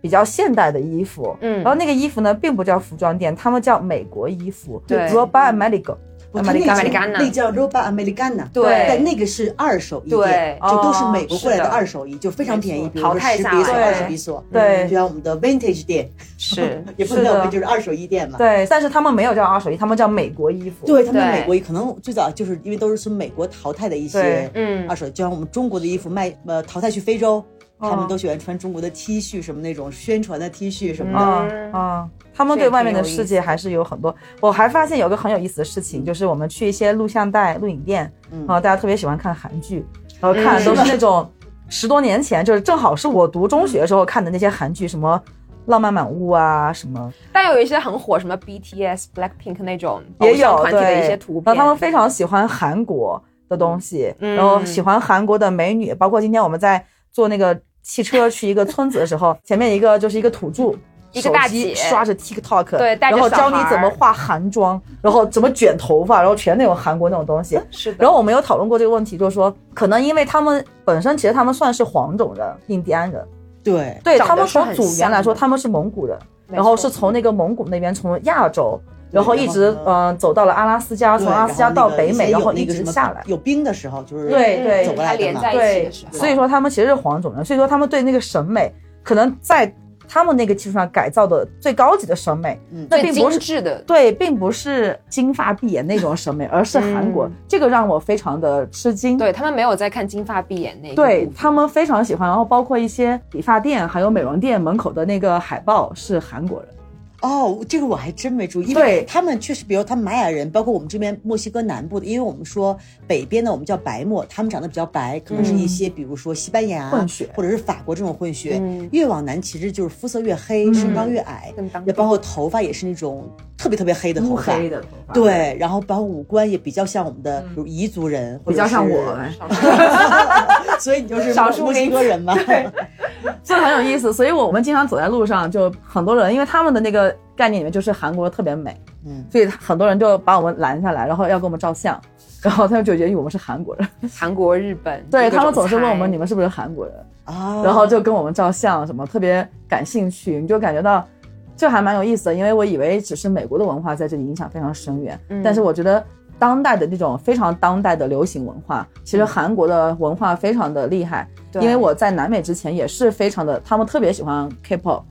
Speaker 2: 比较现代的衣服，
Speaker 3: 嗯
Speaker 2: 然后那个衣服呢，并不叫服装店，他们叫美国衣服，
Speaker 3: 对
Speaker 1: 那那叫 Roba Americana，
Speaker 3: 对。
Speaker 1: 但那个是二手衣
Speaker 3: 对。
Speaker 1: 店，就都是美国过来的二手衣，就非常便宜，比如说十比索、
Speaker 2: 对。
Speaker 1: 二十比索，
Speaker 2: 对。
Speaker 1: 就像我们的 Vintage 店，
Speaker 3: 是。
Speaker 1: 也不能就是二手衣店嘛。
Speaker 2: 对，但是他们没有叫二手衣，他们叫美国衣服。
Speaker 1: 对他们美国衣可能最早就是因为都是从美国淘汰的一些
Speaker 3: 嗯。
Speaker 1: 二手，就像我们中国的衣服卖呃淘汰去非洲，他们
Speaker 2: 嗯
Speaker 1: 都喜欢穿中国的 T 恤什么那种宣传的 T 恤什么的。
Speaker 2: 啊！他们对外面的世界还是有很多。我还发现有个很有意思的事情，就是我们去一些录像带、录影店，
Speaker 1: 嗯。
Speaker 2: 啊，大家特别喜欢看韩剧，然后看的都是 那种十多年前，就是正好是我读中学的时候看的那些韩剧，什么《浪漫满屋》啊，什么
Speaker 3: 但有一些很火，什么 BTS、Blackpink 那种
Speaker 2: 也
Speaker 3: 偶像
Speaker 2: 有
Speaker 3: 团体的
Speaker 2: 对
Speaker 3: 一些图片，
Speaker 2: 然后他们非常喜欢韩国的东西，
Speaker 3: 嗯。
Speaker 2: 然后喜欢韩国的美女，包括今天我们在坐那个汽车去一个村子的时候，前面一个就是一个土著。
Speaker 3: 一个大
Speaker 2: 手机
Speaker 3: 姐
Speaker 2: 刷着 TikTok，
Speaker 3: 对带着
Speaker 2: 然后教你怎么化韩妆，然后怎么卷头发，然后全那种韩国那种东西。
Speaker 3: 是的，
Speaker 2: 然后我们有讨论过这个问题，就是说，可能因为他们本身其实他们算是黄种人、印第安人，
Speaker 1: 对，
Speaker 2: 对他们从祖源来说，他们是蒙古人，然后是从那个蒙古那边从亚洲，然后一直嗯走到了阿拉斯加，从阿拉斯加到北美，然
Speaker 1: 然
Speaker 2: 后
Speaker 1: 那个什么
Speaker 2: 直下来。
Speaker 1: 有冰的时候，就是
Speaker 2: 对对
Speaker 1: 走过来的嘛
Speaker 3: 它连在。一起
Speaker 2: 对
Speaker 3: 的时，候
Speaker 2: 所以说他们其实是黄种人，所以说他们对那个审美可能在他们那个基础上改造的最高级的审美，
Speaker 1: 嗯
Speaker 2: 那并不是
Speaker 3: 精的，
Speaker 2: 对，并不是金发碧眼那种审美，而是韩国，
Speaker 3: 嗯
Speaker 2: 这个让我非常的吃惊。
Speaker 3: 对他们没有在看金发碧眼那个
Speaker 2: 对他们非常喜欢，然后包括一些理发店还有美容店门口的那个海报是韩国人。
Speaker 1: 哦，这个我还真没注意，因为
Speaker 2: 对。
Speaker 1: 他们确实，比如他们玛雅人，包括我们这边墨西哥南部的，因为我们说北边的我们叫白墨，他们长得比较白，可能是一些比如说西班牙
Speaker 2: 混血。
Speaker 1: 或者是法国这种混血。
Speaker 3: 嗯。
Speaker 1: 越往南其实就是肤色越黑，身高越矮，也包括头发也是那种特别特别黑的头发。
Speaker 2: 黑的头发，
Speaker 1: 对，然后包括五官也比较像我们的，比如彝族人，
Speaker 2: 比较像
Speaker 1: 是
Speaker 2: 我，哎
Speaker 1: 所以你就是
Speaker 3: 少数
Speaker 1: 墨西
Speaker 3: 民
Speaker 1: 哥人嘛。
Speaker 2: 这很有意思。所以我们经常走在路上，就很多人，因为他们的那个概念里面就是韩国特别美，
Speaker 1: 嗯，
Speaker 2: 所以很多人就把我们拦下来，然后要跟我们照相，然后他们就觉得我们是韩国人，
Speaker 3: 韩国、日本，
Speaker 2: 对他们总是问我们你们是不是韩国人，
Speaker 1: 啊，
Speaker 2: 然后就跟我们照相，什么特别感兴趣，你就感觉到。这还蛮有意思的，因为我以为只是美国的文化在这里影响非常深远，
Speaker 3: 嗯。
Speaker 2: 但是我觉得当代的这种非常当代的流行文化，其实韩国的文化非常的厉害。
Speaker 3: 对。
Speaker 2: 因为我在南美之前也是非常的，他们特别喜欢 K-pop，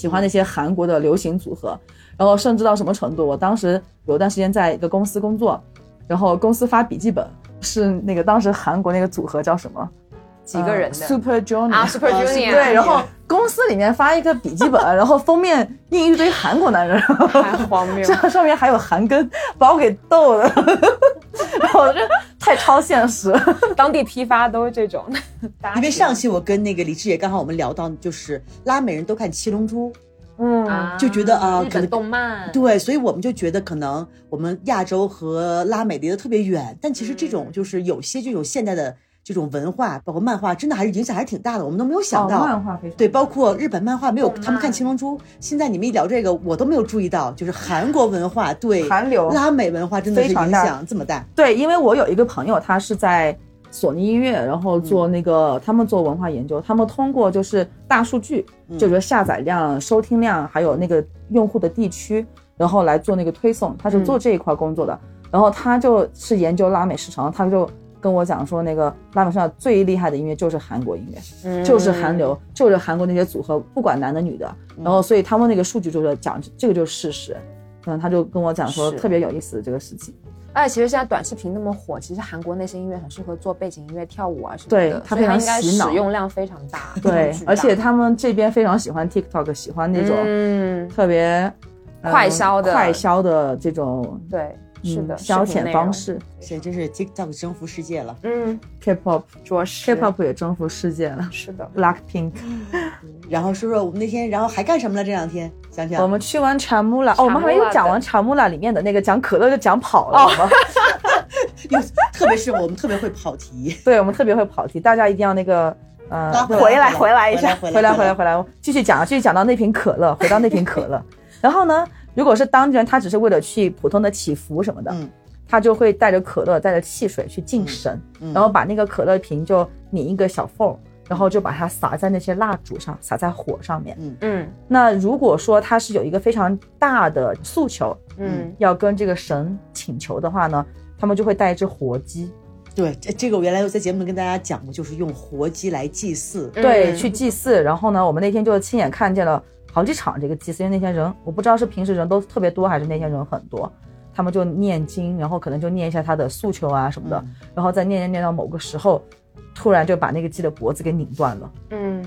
Speaker 2: 喜欢那些韩国的流行组合，然后甚至到什么程度，我当时有一段时间在一个公司工作，然后公司发笔记本是那个当时韩国那个组合叫什么？
Speaker 3: 几个人的。
Speaker 2: 呃 Super Junior
Speaker 3: 啊，Super
Speaker 1: 啊
Speaker 3: Junior，
Speaker 2: 对，然后公司里面发一个笔记本，然后封面印一堆韩国男人，
Speaker 3: 太荒谬
Speaker 2: 这，上面还有韩庚，把我给逗的，然后我这太超现实。
Speaker 3: 当地批发都是这种，
Speaker 1: 因为上期我跟那个李志也刚好我们聊到，就是拉美人都看《七龙珠》，
Speaker 2: 嗯，
Speaker 3: 啊
Speaker 1: 就觉得啊
Speaker 3: 日本
Speaker 1: 可能
Speaker 3: 动漫，
Speaker 1: 对，所以我们就觉得可能我们亚洲和拉美离得特别远，但其实这种就是有些这种现代的这种文化，包括漫画，真的还是影响还是挺大的，我们都没有想到。
Speaker 2: 哦漫画非常
Speaker 1: 对，包括日本漫画没有，他们看《七龙珠》。现在你们一聊这个，我都没有注意到，就是韩国文化对
Speaker 2: 韩流
Speaker 1: 拉美文化真的是影
Speaker 2: 非常大
Speaker 1: 响这么大。
Speaker 2: 对，因为我有一个朋友，他是在索尼音乐，然后做那个、他们做文化研究，他们通过就是大数据，就是下载量、收听量，还有那个用户的地区，然后来做那个推送，他是做这一块工作的。然后他就是研究拉美市场，他就跟我讲说，那个拉美上最厉害的音乐就是韩国音乐，
Speaker 3: 嗯
Speaker 2: 就是韩流，就是韩国那些组合，不管男的女的。然后所以他们那个数据就是讲这个就是事实。嗯，他就跟我讲说特别有意思的这个事情。
Speaker 3: 而且其实现在短视频那么火，其实韩国那些音乐很适合做背景音乐、跳舞啊什么
Speaker 2: 对
Speaker 3: 的，
Speaker 2: 它非常
Speaker 3: 应该
Speaker 2: 洗脑
Speaker 3: 使用量非常大。
Speaker 2: 对而且他们这边非常喜欢 TikTok，喜欢那种
Speaker 3: 嗯，
Speaker 2: 特别、嗯
Speaker 3: 快消的
Speaker 2: 快消的这种
Speaker 3: 对，是的，
Speaker 2: 嗯消遣。方式。
Speaker 1: 所以真是 TikTok 征服世界了。
Speaker 3: 嗯
Speaker 2: ，K-pop
Speaker 3: 着实
Speaker 2: K-pop 也征服世界了
Speaker 3: 是的。
Speaker 2: ，Blackpink。
Speaker 1: 然后说说我们那天，然后还干什么了？这两天想想，
Speaker 2: 我们去完查木拉，哦，我们还没有讲完查木拉里面的那个讲可乐就讲跑了，好吗？
Speaker 1: 又特别是我们特别会跑题。
Speaker 2: 对，我们特别会跑题，大家一定要那个。呃，
Speaker 1: 啊
Speaker 2: 回来回来一下，
Speaker 1: 回来
Speaker 2: 回来回来回来，继续讲，继续讲到那瓶可乐，回到那瓶可乐。然后呢，如果是当地人，他只是为了去普通的祈福什么的，
Speaker 1: 嗯
Speaker 2: 他就会带着可乐、带着汽水去敬神，
Speaker 1: 嗯
Speaker 2: 然后把那个可乐瓶就拧一个小缝，然后就把它撒在那些蜡烛上，撒在火上面。
Speaker 3: 嗯嗯
Speaker 2: 那如果说他是有一个非常大的诉求，
Speaker 3: 嗯
Speaker 2: 要跟这个神请求的话呢，他们就会带一只活鸡，
Speaker 1: 对，这这个我原来有在节目里跟大家讲过，就是用活鸡来祭祀。
Speaker 2: 对，
Speaker 3: 嗯
Speaker 2: 去祭祀。然后呢，我们那天就亲眼看见了好几场这个祭祀，因为那天人我不知道是平时人都特别多，还是那天人很多。他们就念经，然后可能就念一下他的诉求啊什么的，
Speaker 1: 嗯
Speaker 2: 然后再念念念到某个时候，突然就把那个鸡的脖子给拧断了，
Speaker 3: 嗯，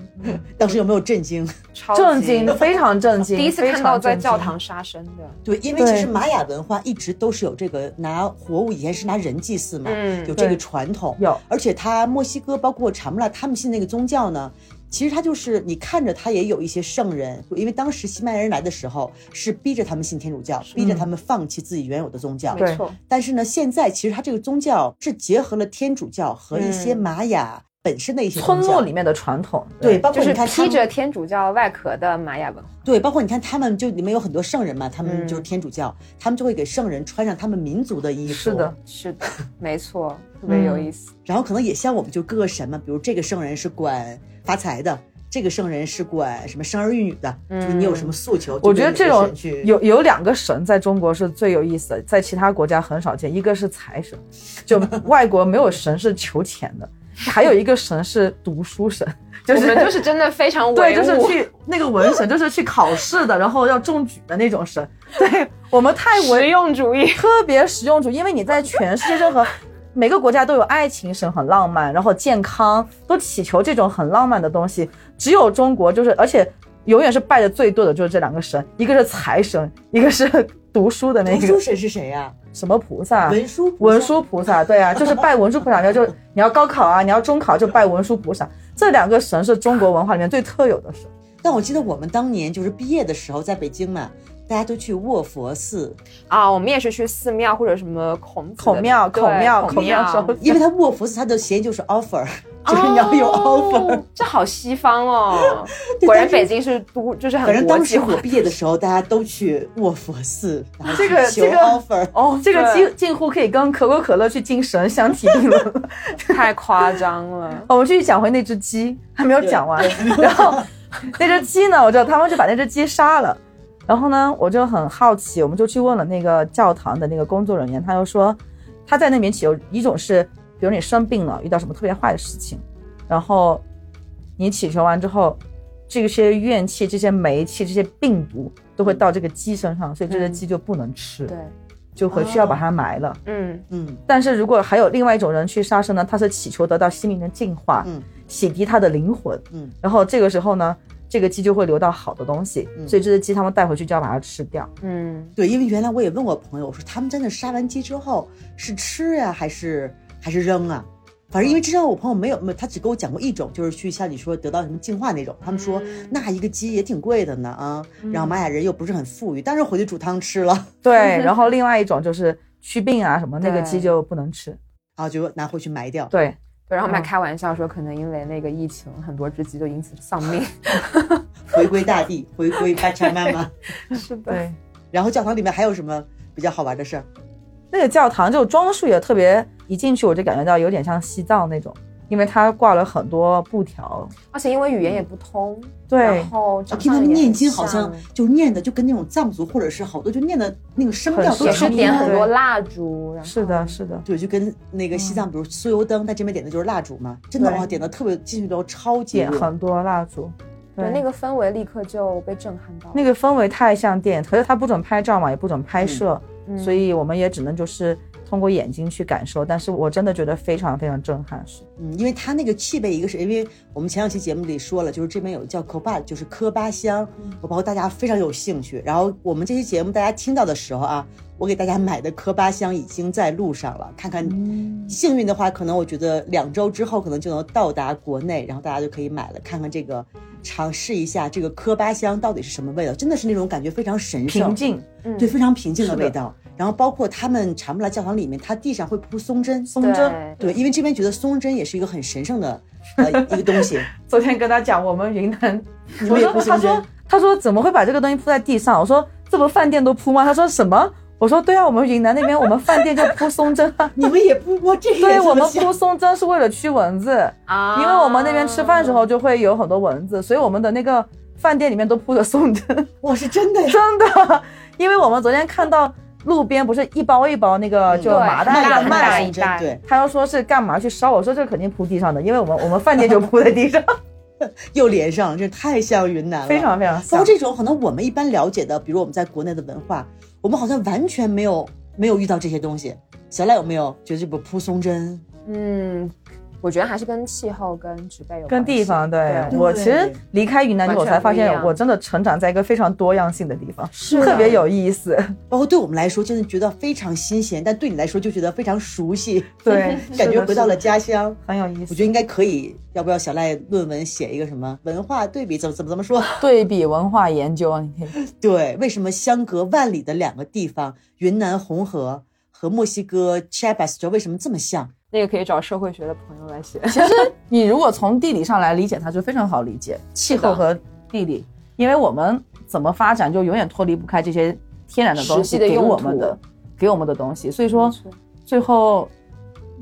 Speaker 1: 当时有没有震惊？
Speaker 3: 超
Speaker 2: 震
Speaker 3: 级
Speaker 2: 惊，非常震惊，
Speaker 3: 第一次看到在教堂杀生的。
Speaker 1: 对，因为其实玛雅文化一直都是有这个拿活物，以前是拿人祭祀嘛，
Speaker 3: 嗯
Speaker 1: 有这个传统。
Speaker 2: 有
Speaker 1: 而且他墨西哥包括查穆拉他们信那个宗教呢，其实他就是你看着他也有一些圣人，因为当时西班牙人来的时候是逼着他们信天主教，逼着他们放弃自己原有的宗教。
Speaker 3: 没错，
Speaker 1: 但是呢，现在其实他这个宗教是结合了天主教和一些
Speaker 3: 嗯
Speaker 1: 玛雅本身的一些
Speaker 2: 村落里面的传统，
Speaker 1: 对，包括
Speaker 3: 就是
Speaker 1: 你看他
Speaker 3: 披着天主教外壳的玛雅文化。
Speaker 1: 对，包括你看他们就里面有很多圣人嘛，他们
Speaker 3: 嗯
Speaker 1: 就是天主教，他们就会给圣人穿上他们民族的衣服。
Speaker 2: 是的，
Speaker 3: 是的，没错，特别有意思。
Speaker 1: 然后可能也像我们就各个神嘛，比如这个圣人是管发财的，这个圣人是管什么生儿育女的，就是你有什么诉求，
Speaker 2: 我觉得这种有有两个神在中国是最有意思的，在其他国家很少见。一个是财神，就 外国没有神是求钱的，还有一个神是读书神，就是
Speaker 3: 我们就是真的非常
Speaker 2: 对，就是去那个文神，就是去考试的，然后要中举的那种神。对我们太
Speaker 3: 实
Speaker 2: 唯
Speaker 3: 用主义。
Speaker 2: 特别实用主义，因为你在全世界任何每个国家都有爱情神，很浪漫，然后健康都祈求这种很浪漫的东西，只有中国就是，而且永远是拜的最多的就是这两个神，一个是财神，一个是读书的那个
Speaker 1: 读书神是谁呀、
Speaker 2: 什么菩萨。
Speaker 1: 文殊菩萨。
Speaker 2: 文殊菩萨，对啊，就是拜文殊菩萨，就你要高考啊，你要中考就拜文殊菩萨，这两个神是中国文化里面最特有的神。
Speaker 1: 但我记得我们当年就是毕业的时候，在北京嘛，大家都去卧佛寺，
Speaker 3: 啊，我们也是去寺庙或者什么孔
Speaker 2: 孔庙孔庙
Speaker 3: 孔
Speaker 2: 孔庙
Speaker 1: 因为它卧佛寺它的谐音就是 offer，就是你要有 offer。
Speaker 3: 哦这好西方哦。果然北京是都就是
Speaker 1: 反
Speaker 3: 很
Speaker 1: 正当时
Speaker 3: 国际化
Speaker 1: 我。毕业的时候，大家都去卧佛寺，然后
Speaker 2: 这个
Speaker 1: 求
Speaker 2: 这个
Speaker 1: offer。
Speaker 2: 哦，这个
Speaker 3: 对
Speaker 2: 近近乎可以跟可口可乐去敬神相提并论了。
Speaker 3: 太夸张了。
Speaker 2: 我们继续讲回那只鸡，还没有讲完。然后那只鸡呢，我知道他们就把那只鸡杀了。然后呢，我就很好奇，我们就去问了那个教堂的那个工作人员，他就说他在那边祈求一种是，比如你生病了，遇到什么特别坏的事情，然后你祈求完之后，这些怨气、这些霉气、这些病毒都会到这个鸡身上，所以这只鸡就不能吃，
Speaker 3: 对，
Speaker 2: 就回去要把它埋了。
Speaker 3: 嗯，
Speaker 1: 嗯。
Speaker 2: 但是如果还有另外一种人去杀生呢，他是祈求得到心灵的净化，
Speaker 1: 嗯。
Speaker 2: 洗涤他的灵魂，
Speaker 1: 嗯，
Speaker 2: 然后这个时候呢，这个鸡就会留到好的东西，
Speaker 1: 嗯。
Speaker 2: 所以这只鸡他们带回去就要把它吃掉。
Speaker 3: 嗯，
Speaker 1: 对，因为原来我也问过朋友，我说他们真的杀完鸡之后是吃呀、还是还是扔啊？反正因为之前我朋友没有，没有他只跟我讲过一种，就是去像你说得到什么净化那种。他们说、
Speaker 3: 嗯
Speaker 1: 那一个鸡也挺贵的呢啊，然后玛雅人又不是很富裕，但是回去煮汤吃了，
Speaker 2: 对，然后另外一种就是祛病啊什么，那个鸡就不能吃。
Speaker 1: 然后就拿回去埋掉。
Speaker 2: 对，
Speaker 3: 对，然后我们还
Speaker 2: 嗯
Speaker 3: 开玩笑说，可能因为那个疫情，很多只鸡就因此丧命。
Speaker 1: 回归大地，回归巴查妈妈。
Speaker 3: 是的，
Speaker 2: 对，
Speaker 1: 然后教堂里面还有什么比较好玩的事儿？
Speaker 2: 那个教堂就装束也特别，一进去我就感觉到有点像西藏那种，因为它挂了很多布条。
Speaker 3: 而且因为语言也不通，
Speaker 2: 对
Speaker 3: 然后
Speaker 1: 我听他们念经好像
Speaker 3: 像
Speaker 1: 就念的就跟那种藏族或者是好多就念的那个声调
Speaker 2: 很
Speaker 1: 都
Speaker 3: 也是点很多蜡烛，然后
Speaker 2: 是的，是的，
Speaker 1: 对，就跟那个西藏，比如酥油灯，在这边点的就是蜡烛嘛，真的
Speaker 2: 对
Speaker 1: 哇，点的特别进去之后超级热。
Speaker 2: 点很多蜡烛。
Speaker 3: 对那个氛围立刻就被震撼到。
Speaker 2: 那个氛围太像电影，可是他不准拍照嘛，也不准拍摄，
Speaker 3: 嗯
Speaker 2: 所以我们也只能就是通过眼睛去感受。但是我真的觉得非常非常震撼，是
Speaker 1: 嗯，因为它那个气味，一个是因为我们前两期节目里说了，就是这边有叫科巴，就是科巴香，我包括大家非常有兴趣。然后我们这期节目大家听到的时候啊，我给大家买的科巴香已经在路上了，看看幸运的话，可能我觉得两周之后可能就能到达国内，然后大家就可以买了，看看这个尝试一下这个科巴香到底是什么味道，真的是那种感觉非常神圣、
Speaker 2: 平静。
Speaker 3: 嗯
Speaker 1: 对，非常平静的味道。然后包括他们查木拉教堂里面，它地上会铺松针，松针，对，因为这边觉得松针也是一个很神圣的呃一个东西。
Speaker 2: 昨天跟他讲，我们云南，
Speaker 1: 你们也
Speaker 2: 我说他说他说怎么会把这个东西铺在地上？我说这不饭店都铺吗？他说什么？我说对啊，我们云南那边我们饭店就铺松针啊。
Speaker 1: 你们也铺过这个也
Speaker 2: 对我们铺松针是为了驱蚊子，
Speaker 3: 啊
Speaker 2: 因为我们那边吃饭的时候就会有很多蚊子，所以我们的那个饭店里面都铺着松针，
Speaker 1: 我，是真的呀！
Speaker 2: 真的。因为我们昨天看到路边不是一包一包那个就麻袋的
Speaker 3: 卖的
Speaker 2: 卖
Speaker 3: 卖
Speaker 2: 的
Speaker 3: 一袋
Speaker 1: 对，
Speaker 2: 他要说是干嘛去烧，我说这肯定铺地上的，因为我们我们饭店就铺在地上，
Speaker 1: 又连上了，这太像云南了，
Speaker 2: 非常非常像
Speaker 1: 包括。这种可能我们一般了解的，比如我们在国内的文化，我们好像完全没有没有遇到这些东西。小赖有没有觉得这不铺松针？
Speaker 3: 嗯，我觉得还是跟气候跟植被有
Speaker 2: 跟
Speaker 3: 关系
Speaker 2: 地方，对
Speaker 1: 对
Speaker 2: 我其实离开云南之后，我才发现我真的成长在一个非常多样性的地方，
Speaker 3: 是
Speaker 2: 特别有意思。
Speaker 1: 包括对我们来说，真的觉得非常新鲜，但对你来说就觉得非常熟悉，
Speaker 2: 对，
Speaker 1: 感觉回到了家乡。
Speaker 2: 很有意思。
Speaker 1: 我觉得应该可以，要不要小赖论文写一个什么文化对比？怎么怎么怎么说？
Speaker 2: 对比文化研究，你可以
Speaker 1: 对，为什么相隔万里的两个地方，云南红河和墨西哥 Chiapas 为什么这么像？
Speaker 3: 那个可以找社会学的朋友来写。
Speaker 2: 其实你如果从地理上来理解它，就非常好理解气候和地理，因为我们怎么发展就永远脱离不开这些天然的东西给我们
Speaker 3: 用
Speaker 2: 的给我们的东西，所以说最后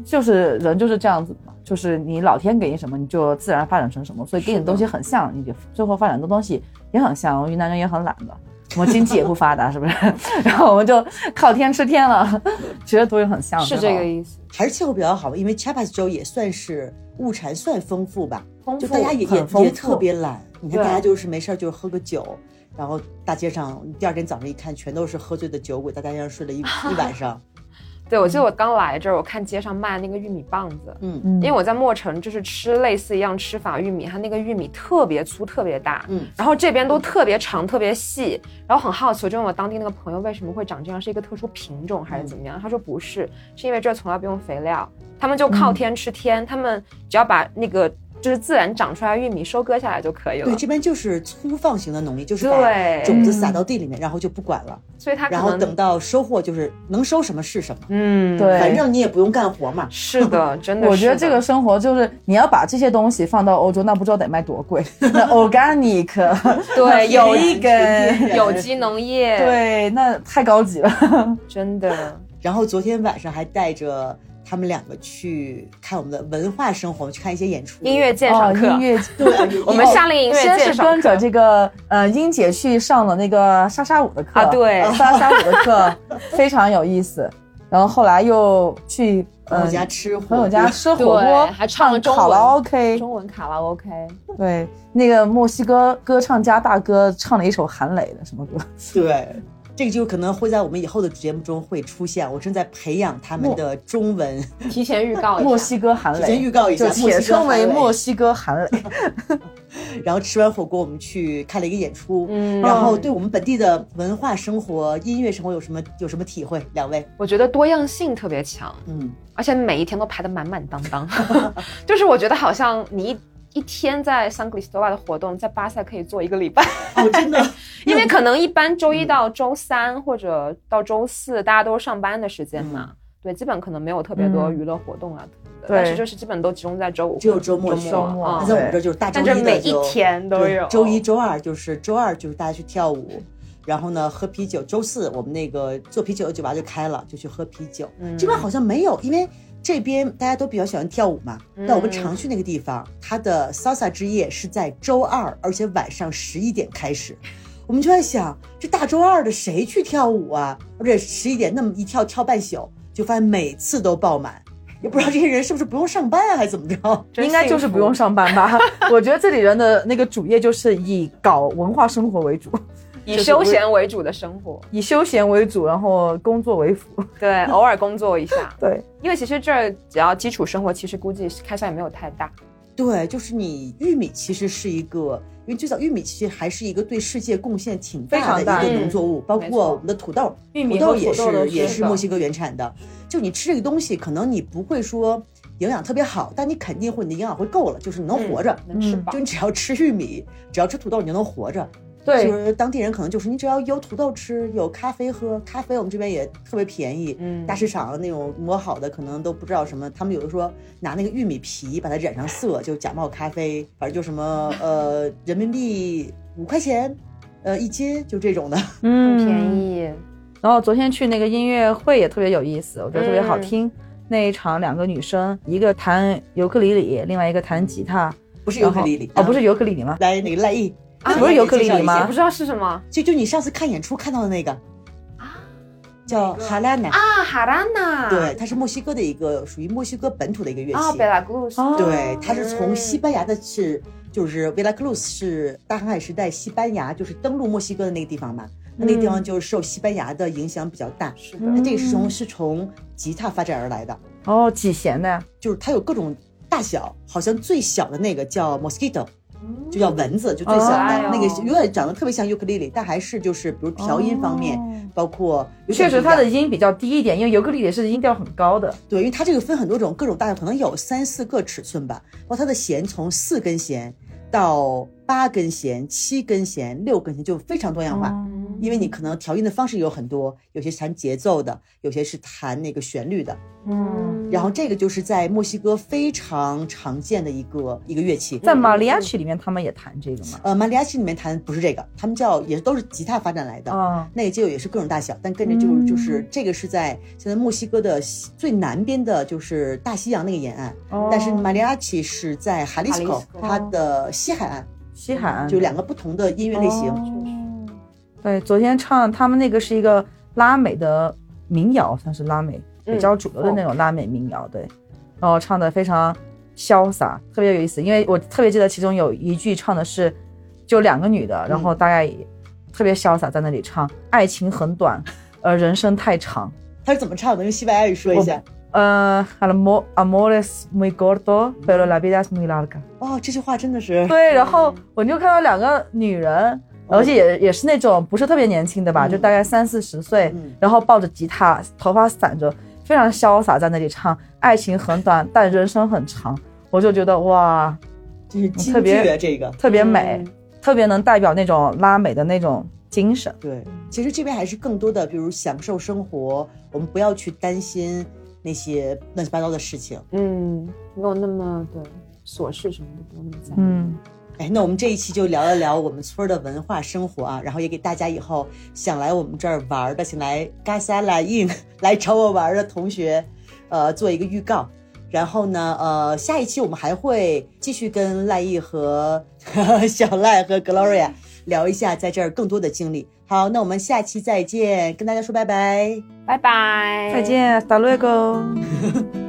Speaker 2: 就是人就是这样子的嘛，就是你老天给你什么，你就自然发展成什么，所以给你的东西很像，你就最后发展的东西也很像。云南人也很懒的，我经济也不发达，是不是？然后我们就靠天吃天了，其实都是很像的，
Speaker 3: 是这个意思。
Speaker 1: 还是气候比较好，因为 Chiapas 州也算是物产算丰富吧，
Speaker 3: 丰富
Speaker 1: 就大家也也也特别懒。你看大家就是没事儿就喝个酒，然后大街上第二天早上一看，全都是喝醉的酒鬼，在大街上睡了一一晚上。
Speaker 3: 对，我记得我刚来这儿，我看街上卖那个玉米棒子，
Speaker 1: 嗯。
Speaker 2: 嗯。
Speaker 3: 因为我在墨城就是吃类似一样吃法玉米，它那个玉米特别粗特别大，
Speaker 1: 嗯，
Speaker 3: 然后这边都特别长特别细，然后很好奇，我就问我当地那个朋友为什么会长这样，是一个特殊品种还是怎么样？他说不是，是因为这儿从来不用肥料，他们就靠天吃天，他们只要把那个就是自然长出来的玉米收割下来就可以了
Speaker 1: 对，，这边就是粗放型的农业，就是把
Speaker 3: 对
Speaker 1: 种子撒到地里面，然后就不管了，
Speaker 3: 所以它可能
Speaker 1: 然后等到收获就是能收什么是什么，
Speaker 3: 嗯，
Speaker 2: 对
Speaker 1: 反正你也不用干活嘛。
Speaker 3: 是的，真的是的，
Speaker 2: 我觉得这个生活就是你要把这些东西放到欧洲，那不知道得卖多贵。那 organic，
Speaker 3: 对有
Speaker 2: 一根，
Speaker 3: 有机农业，，
Speaker 2: 对，那太高级了。
Speaker 3: 真的。
Speaker 1: 然后昨天晚上还带着他们两个去看我们的文化生活，去看一些演出。
Speaker 3: 音乐鉴赏课，
Speaker 2: 哦音乐，
Speaker 1: 对，
Speaker 3: 我们夏令音乐
Speaker 2: 先是
Speaker 3: 鉴赏课
Speaker 2: 跟着这个呃英姐去上了那个莎莎舞的课。
Speaker 3: 啊，对，
Speaker 2: 莎莎舞的课 非常有意思。然后后来又去
Speaker 1: 朋友
Speaker 2: 呃
Speaker 1: 家吃火，
Speaker 2: 朋友家吃火锅，
Speaker 3: 还唱了中文。
Speaker 2: 卡拉 OK，
Speaker 3: 中文卡拉 OK，
Speaker 2: 对，那个墨西哥歌唱家大哥唱了一首韩磊的什么歌？
Speaker 1: 对，这个就可能会在我们以后的节目中会出现。我正在培养他们的中文，
Speaker 3: 提前预告一下。
Speaker 2: 墨西哥韩磊
Speaker 1: 提前，预告一下，
Speaker 2: 且称为墨西哥韩磊。
Speaker 1: 然后吃完火锅，我们去看了一个演出，
Speaker 3: 嗯
Speaker 1: 然后对我们本地的文化生活、音乐生活有什么有什么体会？两位，
Speaker 3: 我觉得多样性特别强，
Speaker 1: 嗯，
Speaker 3: 而且每一天都排得满满当当，就是我觉得好像你一一天在桑格里斯多瓦的活动，在巴塞可以做一个礼拜，
Speaker 1: 哦，真的，
Speaker 3: 因为可能一般周一到周三或者到周四大家都是上班的时间嘛，对，基本可能没有特别多
Speaker 2: 嗯
Speaker 3: 娱乐活动啊。
Speaker 2: 对
Speaker 3: 但是就是基本都集中在周五，
Speaker 1: 只有周末
Speaker 3: 周
Speaker 2: 末。
Speaker 1: 在我们这就是大周一的
Speaker 3: 但这每一天都有，
Speaker 1: 周一、周二就是周二就是大家去跳舞，然后呢喝啤酒。周四我们那个做啤酒的酒吧就开了，就去喝啤酒。
Speaker 3: 嗯。
Speaker 1: 这边好像没有，因为这边大家都比较喜欢跳舞嘛。
Speaker 3: 嗯
Speaker 1: 但我们常去那个地方，它的 salsa 之夜是在周二，而且晚上十一点开始。我们就在想，这大周二的谁去跳舞啊？而且十一点那么一跳跳半宿，就发现每次都爆满，也不知道这些人是不是不用上班啊，还是怎么着？
Speaker 2: 应该就是不用上班吧？我觉得这里人的那个主业就是以搞文化生活为主，
Speaker 3: 以休闲为主的生活，
Speaker 2: 以休闲为主，然后工作为辅。
Speaker 3: 对，偶尔工作一下，
Speaker 2: 对，
Speaker 3: 因为其实这儿只要基础生活，其实估计开销也没有太大。
Speaker 1: 对，就是你玉米其实是一个，因为最早玉米其实还是一个对世界贡献挺大的一
Speaker 2: 非常大
Speaker 1: 个农作物，包括我们的土豆，
Speaker 2: 玉米和
Speaker 1: 土豆也
Speaker 2: 土豆都
Speaker 1: 是也
Speaker 2: 是
Speaker 1: 墨西哥原产的。就你吃这个东西，可能你不会说营养特别好，但你肯定会你的营养会够了，就是你能活着。
Speaker 2: 嗯
Speaker 3: 能吃饱
Speaker 1: 就。你只要吃玉米，只要吃土豆，你就能活着。就，是当地人可能就是你只要有土豆吃，有咖啡喝，咖啡我们这边也特别便宜，
Speaker 3: 嗯
Speaker 1: 大市场那种磨好的可能都不知道什么，他们有的说拿那个玉米皮把它染上色，就假冒咖啡，反正就什么 呃人民币五块钱呃，一斤就这种的。
Speaker 2: 嗯
Speaker 3: 很便。宜。
Speaker 2: 然后昨天去那个音乐会也特别有意思，我觉得特别好
Speaker 3: 嗯
Speaker 2: 听。那一场两个女生，一个弹尤克里里，另外一个弹吉他。
Speaker 1: 不是尤克里里
Speaker 2: 哦，不是
Speaker 1: 啊
Speaker 2: 尤克里里吗？
Speaker 1: 来那个赖艺
Speaker 3: 啊
Speaker 2: 不是尤克里里吗
Speaker 3: 也不知道是什么
Speaker 1: 就就你上次看演出看到的那个
Speaker 3: 啊，
Speaker 1: 叫哈拉娜，
Speaker 3: 啊，哈拉娜。
Speaker 1: 对，它是墨西哥的一个属于墨西哥本土的一个乐
Speaker 3: 啊，
Speaker 1: 器。
Speaker 3: 贝拉格鲁斯。
Speaker 2: 哦
Speaker 1: 对，它是从
Speaker 3: 嗯
Speaker 1: 西班牙的是，就是维拉克鲁斯是大航海时代西班牙就是登陆墨西哥的那个地方嘛，那那个地方就是受西班牙的影响比较大。
Speaker 3: 是的。
Speaker 1: 那这个是从是从吉他发展而来的，
Speaker 2: 哦，几弦的呀？
Speaker 1: 就是它有各种大小，好像最小的那个叫 mosquito，就叫蚊子，就最小的、
Speaker 2: 哦
Speaker 1: 那个有点长得特别像尤克里里，但还是就是比如调音方面，
Speaker 2: 哦
Speaker 1: 包括
Speaker 2: 确实它的音比较低一点，因为尤克里里是音调很高的。
Speaker 1: 对，因为它这个分很多种，各种大小，可能有三四个尺寸吧。包括它的弦从四根弦到八根弦、七根弦、六根弦，就非常多样化。
Speaker 2: 哦
Speaker 1: 因为你可能调音的方式有很多，有些是弹节奏的，有些是弹那个旋律的。
Speaker 2: 嗯，
Speaker 1: 然后这个就是在墨西哥非常常见的一个一个乐器。
Speaker 2: 在马里亚曲里面他们也弹这个吗？
Speaker 1: 呃，马里亚奇里面弹不是这个，他们叫也都是吉他发展来的。
Speaker 2: 哦，
Speaker 1: 那个节奏也是各种大小，但跟着就是就是这个是在现在墨西哥的西最南边的，就是大西洋那个沿岸，
Speaker 2: 哦
Speaker 1: 但是马里亚奇是在哈里斯科它的西海岸，
Speaker 2: 西海岸
Speaker 1: 就两个不同的音乐类型。
Speaker 2: 哦对，昨天唱他们那个是一个拉美的民谣，算是拉美比较主流的那种拉美民谣，对，然后唱的非常潇洒，特别有意思。因为我特别记得其中有一句唱的是，就两个女的，然后大概特别潇洒在那里唱，爱情很短，呃，人生太长。
Speaker 1: 他是怎么唱的？用西班牙语说一下。
Speaker 2: 呃，amor amor es muy corto, pero la vida es muy larga。
Speaker 1: 哦，这句话真的是
Speaker 2: 对，然后我就看到两个女人，而且也也是那种不是特别年轻的吧，
Speaker 1: 嗯
Speaker 2: 就大概三四十岁，
Speaker 1: 嗯
Speaker 2: 然后抱着吉他，头发散着，非常潇洒在那里唱。爱情很短，但人生很长。我就觉得哇，
Speaker 1: 这是
Speaker 2: 特别
Speaker 1: 这个。
Speaker 2: 特别美，特别能代表那种拉美的那种精神。
Speaker 1: 对，其实这边还是更多的，比如享受生活，我们不要去担心那些乱七八糟的事情。
Speaker 3: 嗯，没有那么的琐事，什么的不用那么在意。
Speaker 2: 嗯，
Speaker 1: 哎，那我们这一期就聊一聊我们村儿的文化生活啊，然后也给大家以后想来我们这儿玩儿的，想来嘎萨拉印来找我玩儿的同学，呃，做一个预告。然后呢，呃，下一期我们还会继续跟赖毅和 小赖和 Gloria 聊一下在这儿更多的经历。好，那我们下期再见，跟大家说拜拜。
Speaker 3: 拜拜，
Speaker 2: 再见，hasta luego。